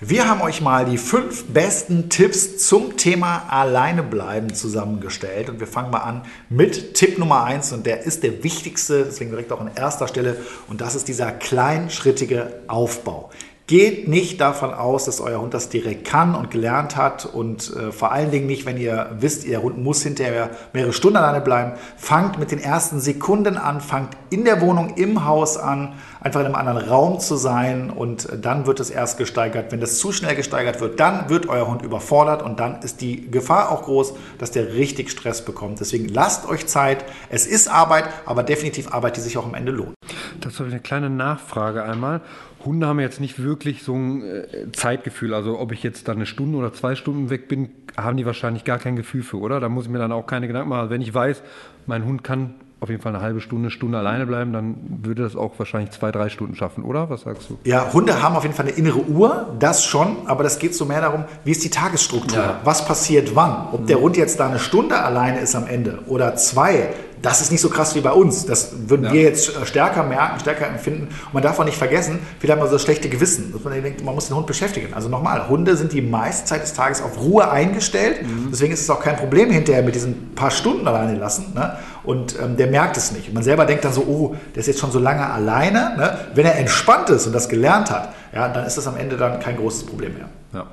Speaker 1: Wir haben euch mal die fünf besten Tipps zum Thema Alleine bleiben zusammengestellt. Und wir fangen mal an mit Tipp Nummer eins. Und der ist der wichtigste, deswegen direkt auch an erster Stelle. Und das ist dieser kleinschrittige Aufbau. Geht nicht davon aus, dass euer Hund das direkt kann und gelernt hat und äh, vor allen Dingen nicht, wenn ihr wisst, ihr Hund muss hinterher mehrere Stunden alleine bleiben. Fangt mit den ersten Sekunden an, fangt in der Wohnung, im Haus an, einfach in einem anderen Raum zu sein und äh, dann wird es erst gesteigert. Wenn das zu schnell gesteigert wird, dann wird euer Hund überfordert und dann ist die Gefahr auch groß, dass der richtig Stress bekommt. Deswegen lasst euch Zeit. Es ist Arbeit, aber definitiv Arbeit, die sich auch am Ende lohnt.
Speaker 2: Das habe ich eine kleine Nachfrage einmal. Hunde haben jetzt nicht wirklich so ein äh, Zeitgefühl. Also ob ich jetzt dann eine Stunde oder zwei Stunden weg bin, haben die wahrscheinlich gar kein Gefühl für, oder? Da muss ich mir dann auch keine Gedanken machen. Also wenn ich weiß, mein Hund kann auf jeden Fall eine halbe Stunde, Stunde alleine bleiben, dann würde das auch wahrscheinlich zwei, drei Stunden schaffen, oder? Was sagst du?
Speaker 1: Ja, Hunde haben auf jeden Fall eine innere Uhr, das schon, aber das geht so mehr darum, wie ist die Tagesstruktur?
Speaker 2: Ja.
Speaker 1: Was passiert wann? Ob der Hund jetzt da eine Stunde alleine ist am Ende oder zwei, das ist nicht so krass wie bei uns. Das würden
Speaker 2: Ja.
Speaker 1: wir jetzt äh, stärker merken, stärker empfinden. Und man darf auch nicht vergessen, viele haben so das schlechte Gewissen, dass man denkt, man muss den Hund beschäftigen. Also nochmal, Hunde sind die meiste Zeit des Tages auf Ruhe eingestellt. Deswegen ist es auch kein Problem hinterher mit diesen paar Stunden alleine lassen. Ne? Und ähm, der merkt es nicht. Und man selber denkt dann so, oh, der ist jetzt schon so lange alleine. Ne? Wenn er entspannt ist und das gelernt hat, ja, dann ist das am Ende dann kein großes Problem mehr.
Speaker 2: Ja.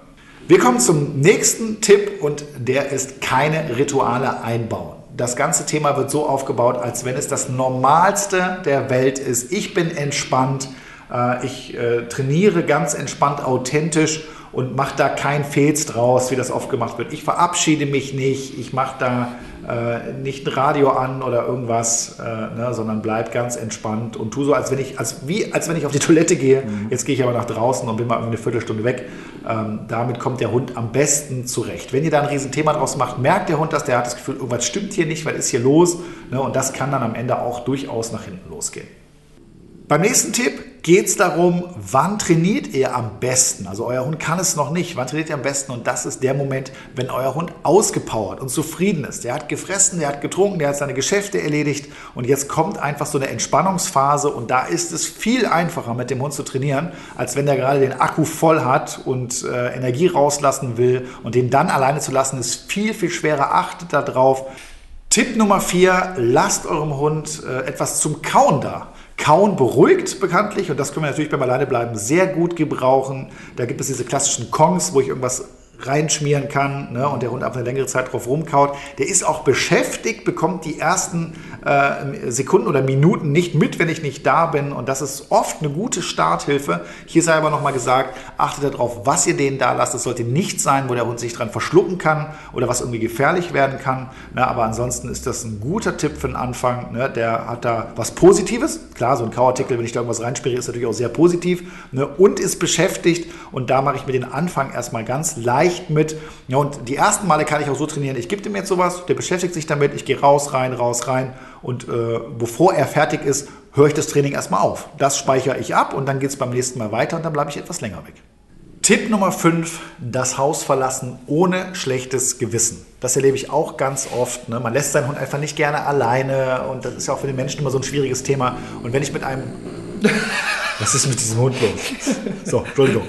Speaker 1: Wir kommen zum nächsten Tipp und der ist keine Rituale einbauen. Das ganze Thema wird so aufgebaut, als wenn es das Normalste der Welt ist. Ich bin entspannt, äh, ich äh, trainiere ganz entspannt, authentisch und mache da kein Fels draus, wie das oft gemacht wird. Ich verabschiede mich nicht, ich mache da äh, nicht ein Radio an oder irgendwas, äh, ne, sondern bleib ganz entspannt und tu so, als wenn ich, als, wie, als wenn ich auf die Toilette gehe. Jetzt gehe ich aber nach draußen und bin mal irgendwie eine Viertelstunde weg. Ähm, damit kommt der Hund am besten zurecht. Wenn ihr da ein Riesenthema draus macht, merkt der Hund das, der hat das Gefühl, irgendwas stimmt hier nicht, was ist hier los? Ne, und das kann dann am Ende auch durchaus nach hinten losgehen. Beim nächsten Tipp geht es darum, wann trainiert ihr am besten? Also euer Hund kann es noch nicht. Wann trainiert ihr am besten? Und das ist der Moment, wenn euer Hund ausgepowert und zufrieden ist. Der hat gefressen, der hat getrunken, der hat seine Geschäfte erledigt und jetzt kommt einfach so eine Entspannungsphase und da ist es viel einfacher mit dem Hund zu trainieren, als wenn der gerade den Akku voll hat und äh, Energie rauslassen will und den dann alleine zu lassen, ist viel, viel schwerer. Achtet darauf. Tipp Nummer vier, lasst eurem Hund äh, etwas zum Kauen da. Kauen beruhigt bekanntlich und das können wir natürlich beim Alleinebleiben sehr gut gebrauchen. Da gibt es diese klassischen Kongs, wo ich irgendwas reinschmieren kann ne, und der Hund einfach eine längere Zeit drauf rumkaut. Der ist auch beschäftigt, bekommt die ersten äh, Sekunden oder Minuten nicht mit, wenn ich nicht da bin und das ist oft eine gute Starthilfe. Hier sei aber nochmal gesagt, achtet darauf, was ihr denen da lasst. Es sollte nicht sein, wo der Hund sich dran verschlucken kann oder was irgendwie gefährlich werden kann. Ne, aber ansonsten ist das ein guter Tipp für den Anfang. Ne, der hat da was Positives. Klar, so ein Kauartikel, wenn ich da irgendwas reinspiele, ist natürlich auch sehr positiv ne, und ist beschäftigt und da mache ich mir den Anfang erstmal ganz leicht mit. Ja, und die ersten Male kann ich auch so trainieren, ich gebe dem jetzt sowas, der beschäftigt sich damit, ich gehe raus, rein, raus, rein und äh, bevor er fertig ist, höre ich das Training erstmal auf. Das speichere ich ab und dann geht es beim nächsten Mal weiter und dann bleibe ich etwas länger weg. Tipp Nummer 5, das Haus verlassen ohne schlechtes Gewissen. Das erlebe ich auch ganz oft. Ne? Man lässt seinen Hund einfach nicht gerne alleine und das ist ja auch für den Menschen immer so ein schwieriges Thema. Und wenn ich mit einem... Was ist mit diesem Hund los? So, Entschuldigung.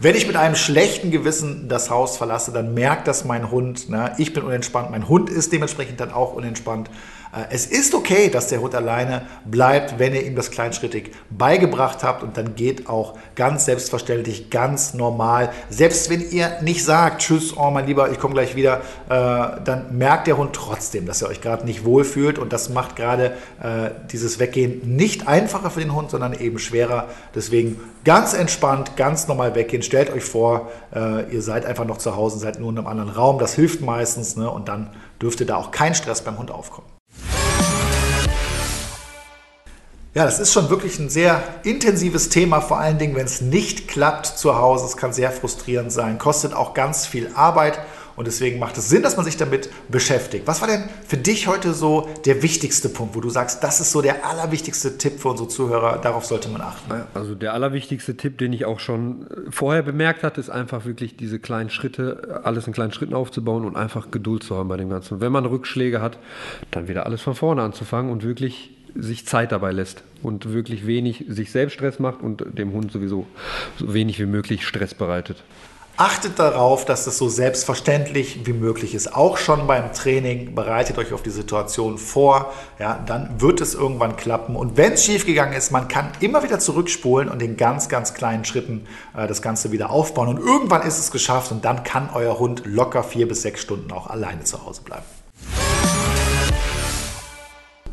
Speaker 1: Wenn ich mit einem schlechten Gewissen das Haus verlasse, dann merkt das mein Hund. Ne? Ich bin unentspannt, mein Hund ist dementsprechend dann auch unentspannt. Äh, es ist okay, dass der Hund alleine bleibt, wenn ihr ihm das kleinschrittig beigebracht habt und dann geht auch ganz selbstverständlich, ganz normal. Selbst wenn ihr nicht sagt, tschüss, oh mein Lieber, ich komme gleich wieder, äh, dann merkt der Hund trotzdem, dass er euch gerade nicht wohlfühlt und das macht gerade äh, dieses Weggehen nicht einfacher für den Hund, sondern eben schwerer. Deswegen ganz entspannt, ganz normal weggehen. Stellt euch vor, ihr seid einfach noch zu Hause, seid nur in einem anderen Raum. Das hilft meistens ne? und dann dürfte da auch kein Stress beim Hund aufkommen. Ja, das ist schon wirklich ein sehr intensives Thema, vor allen Dingen, wenn es nicht klappt zu Hause. Es kann sehr frustrierend sein, kostet auch ganz viel Arbeit und deswegen macht es Sinn, dass man sich damit beschäftigt. Was war denn für dich heute so der wichtigste Punkt, wo du sagst, das ist so der allerwichtigste Tipp für unsere Zuhörer, darauf sollte man achten?
Speaker 2: Also der allerwichtigste Tipp, den ich auch schon äh, vorher bemerkt hatte, ist einfach wirklich diese kleinen Schritte, alles in kleinen Schritten aufzubauen und einfach Geduld zu haben bei dem Ganzen. Wenn man Rückschläge hat, dann wieder alles von vorne anzufangen und wirklich sich Zeit dabei lässt und wirklich wenig sich selbst Stress macht und dem Hund sowieso so wenig wie möglich Stress bereitet.
Speaker 1: Achtet darauf, dass das so selbstverständlich wie möglich ist. Auch schon beim Training bereitet euch auf die Situation vor. Ja, dann wird es irgendwann klappen. Und wenn es schiefgegangen ist, man kann immer wieder zurückspulen und in ganz, ganz kleinen Schritten äh, das Ganze wieder aufbauen. Und irgendwann ist es geschafft und dann kann euer Hund locker vier bis sechs Stunden auch alleine zu Hause bleiben.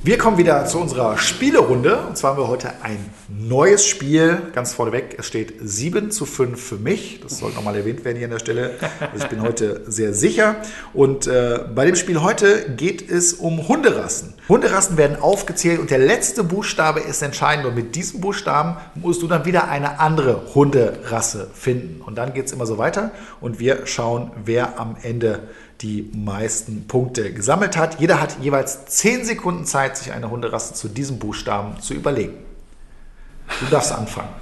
Speaker 1: Wir kommen wieder zu unserer Spielerunde. Und zwar haben wir heute ein neues Spiel. Ganz vorneweg, es steht 7 zu 5 für mich. Das sollte nochmal erwähnt werden hier an der Stelle. Also ich bin heute sehr sicher. Und äh, bei dem Spiel heute geht es um Hunderassen. Hunderassen werden aufgezählt und der letzte Buchstabe ist entscheidend. Und mit diesem Buchstaben musst du dann wieder eine andere Hunderasse finden. Und dann geht es immer so weiter. Und wir schauen, wer am Ende die meisten Punkte gesammelt hat. Jeder hat jeweils 10 Sekunden Zeit, sich eine Hunderasse zu diesem Buchstaben zu überlegen. Du darfst anfangen.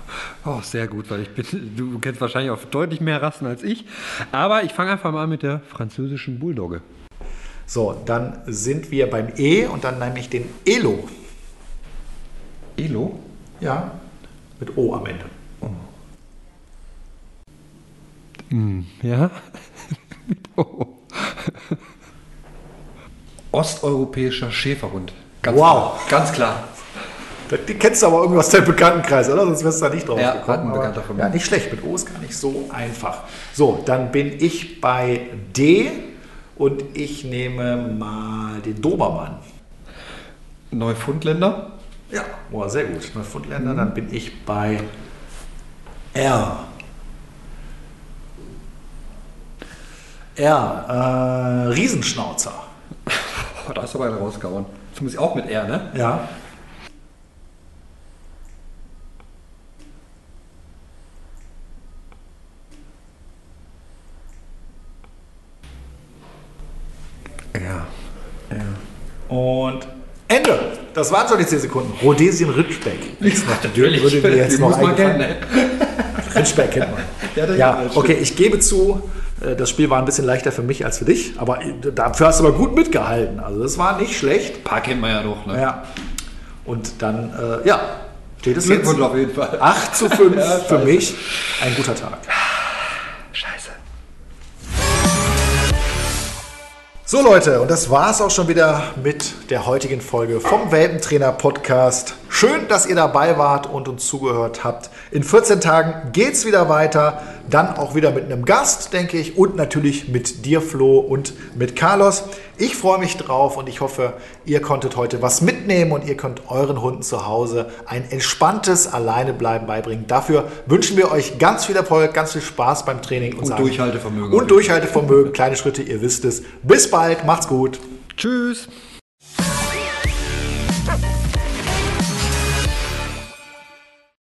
Speaker 2: Oh, sehr gut, weil ich bin, du kennst wahrscheinlich auch deutlich mehr Rassen als ich. Aber ich fange einfach mal an mit der französischen Bulldogge.
Speaker 1: So, dann sind wir beim E und dann nehme ich den Elo.
Speaker 2: Elo?
Speaker 1: Ja, mit O am Ende. Oh.
Speaker 2: Mm, ja, mit O. Osteuropäischer Schäferhund.
Speaker 1: Ganz wow.
Speaker 2: Klar. Ganz klar.
Speaker 1: Die kennst du aber irgendwo aus deinem Bekanntenkreis, oder? Sonst wärst du da nicht drauf
Speaker 2: ja,
Speaker 1: gekommen.
Speaker 2: Ein Bekannter von mir.
Speaker 1: Ja, nicht schlecht. Mit O ist gar nicht so einfach. So, dann bin ich bei D und ich nehme mal den Dobermann.
Speaker 2: Neufundländer?
Speaker 1: Ja, oh, sehr gut. Neufundländer. Mhm. Dann bin ich bei R. R. Äh, Riesenschnauzer.
Speaker 2: da ist aber einer rausgehauen. Ich auch mit R, ne?
Speaker 1: Ja.
Speaker 2: Ja.
Speaker 1: ja. Und Ende. Das waren schon die 10 Sekunden. Rhodesien Ritschbeck.
Speaker 2: Natürlich.
Speaker 1: Würde mir jetzt noch
Speaker 2: muss man kennen, ne?
Speaker 1: Ritschbeck kennt man.
Speaker 2: Ja,
Speaker 1: Ja, okay, ich gebe zu, das Spiel war ein bisschen leichter für mich als für dich, aber äh, dafür hast du aber gut mitgehalten. Also das war nicht schlecht.
Speaker 2: Ein paar kennt man ja doch, ne?
Speaker 1: Ja. Und dann, äh, ja, steht es jetzt
Speaker 2: auf jeden Fall.
Speaker 1: 8 zu 5
Speaker 2: Ja,
Speaker 1: für mich. Ein guter Tag.
Speaker 2: Scheiße.
Speaker 1: So Leute, und das war es auch schon wieder mit der heutigen Folge vom Welpentrainer Podcast. Schön, dass ihr dabei wart und uns zugehört habt. In 14 Tagen geht's wieder weiter, dann auch wieder mit einem Gast, denke ich, und natürlich mit dir Flo und mit Carlos. Ich freue mich drauf und ich hoffe, ihr konntet heute was mitnehmen und ihr könnt euren Hunden zu Hause ein entspanntes Alleinebleiben beibringen. Dafür wünschen wir euch ganz viel Erfolg, ganz viel Spaß beim Training
Speaker 2: Und Durchhaltevermögen.
Speaker 1: Und Durchhaltevermögen, kleine Schritte, ihr wisst es. Bis bald, macht's gut.
Speaker 2: Tschüss.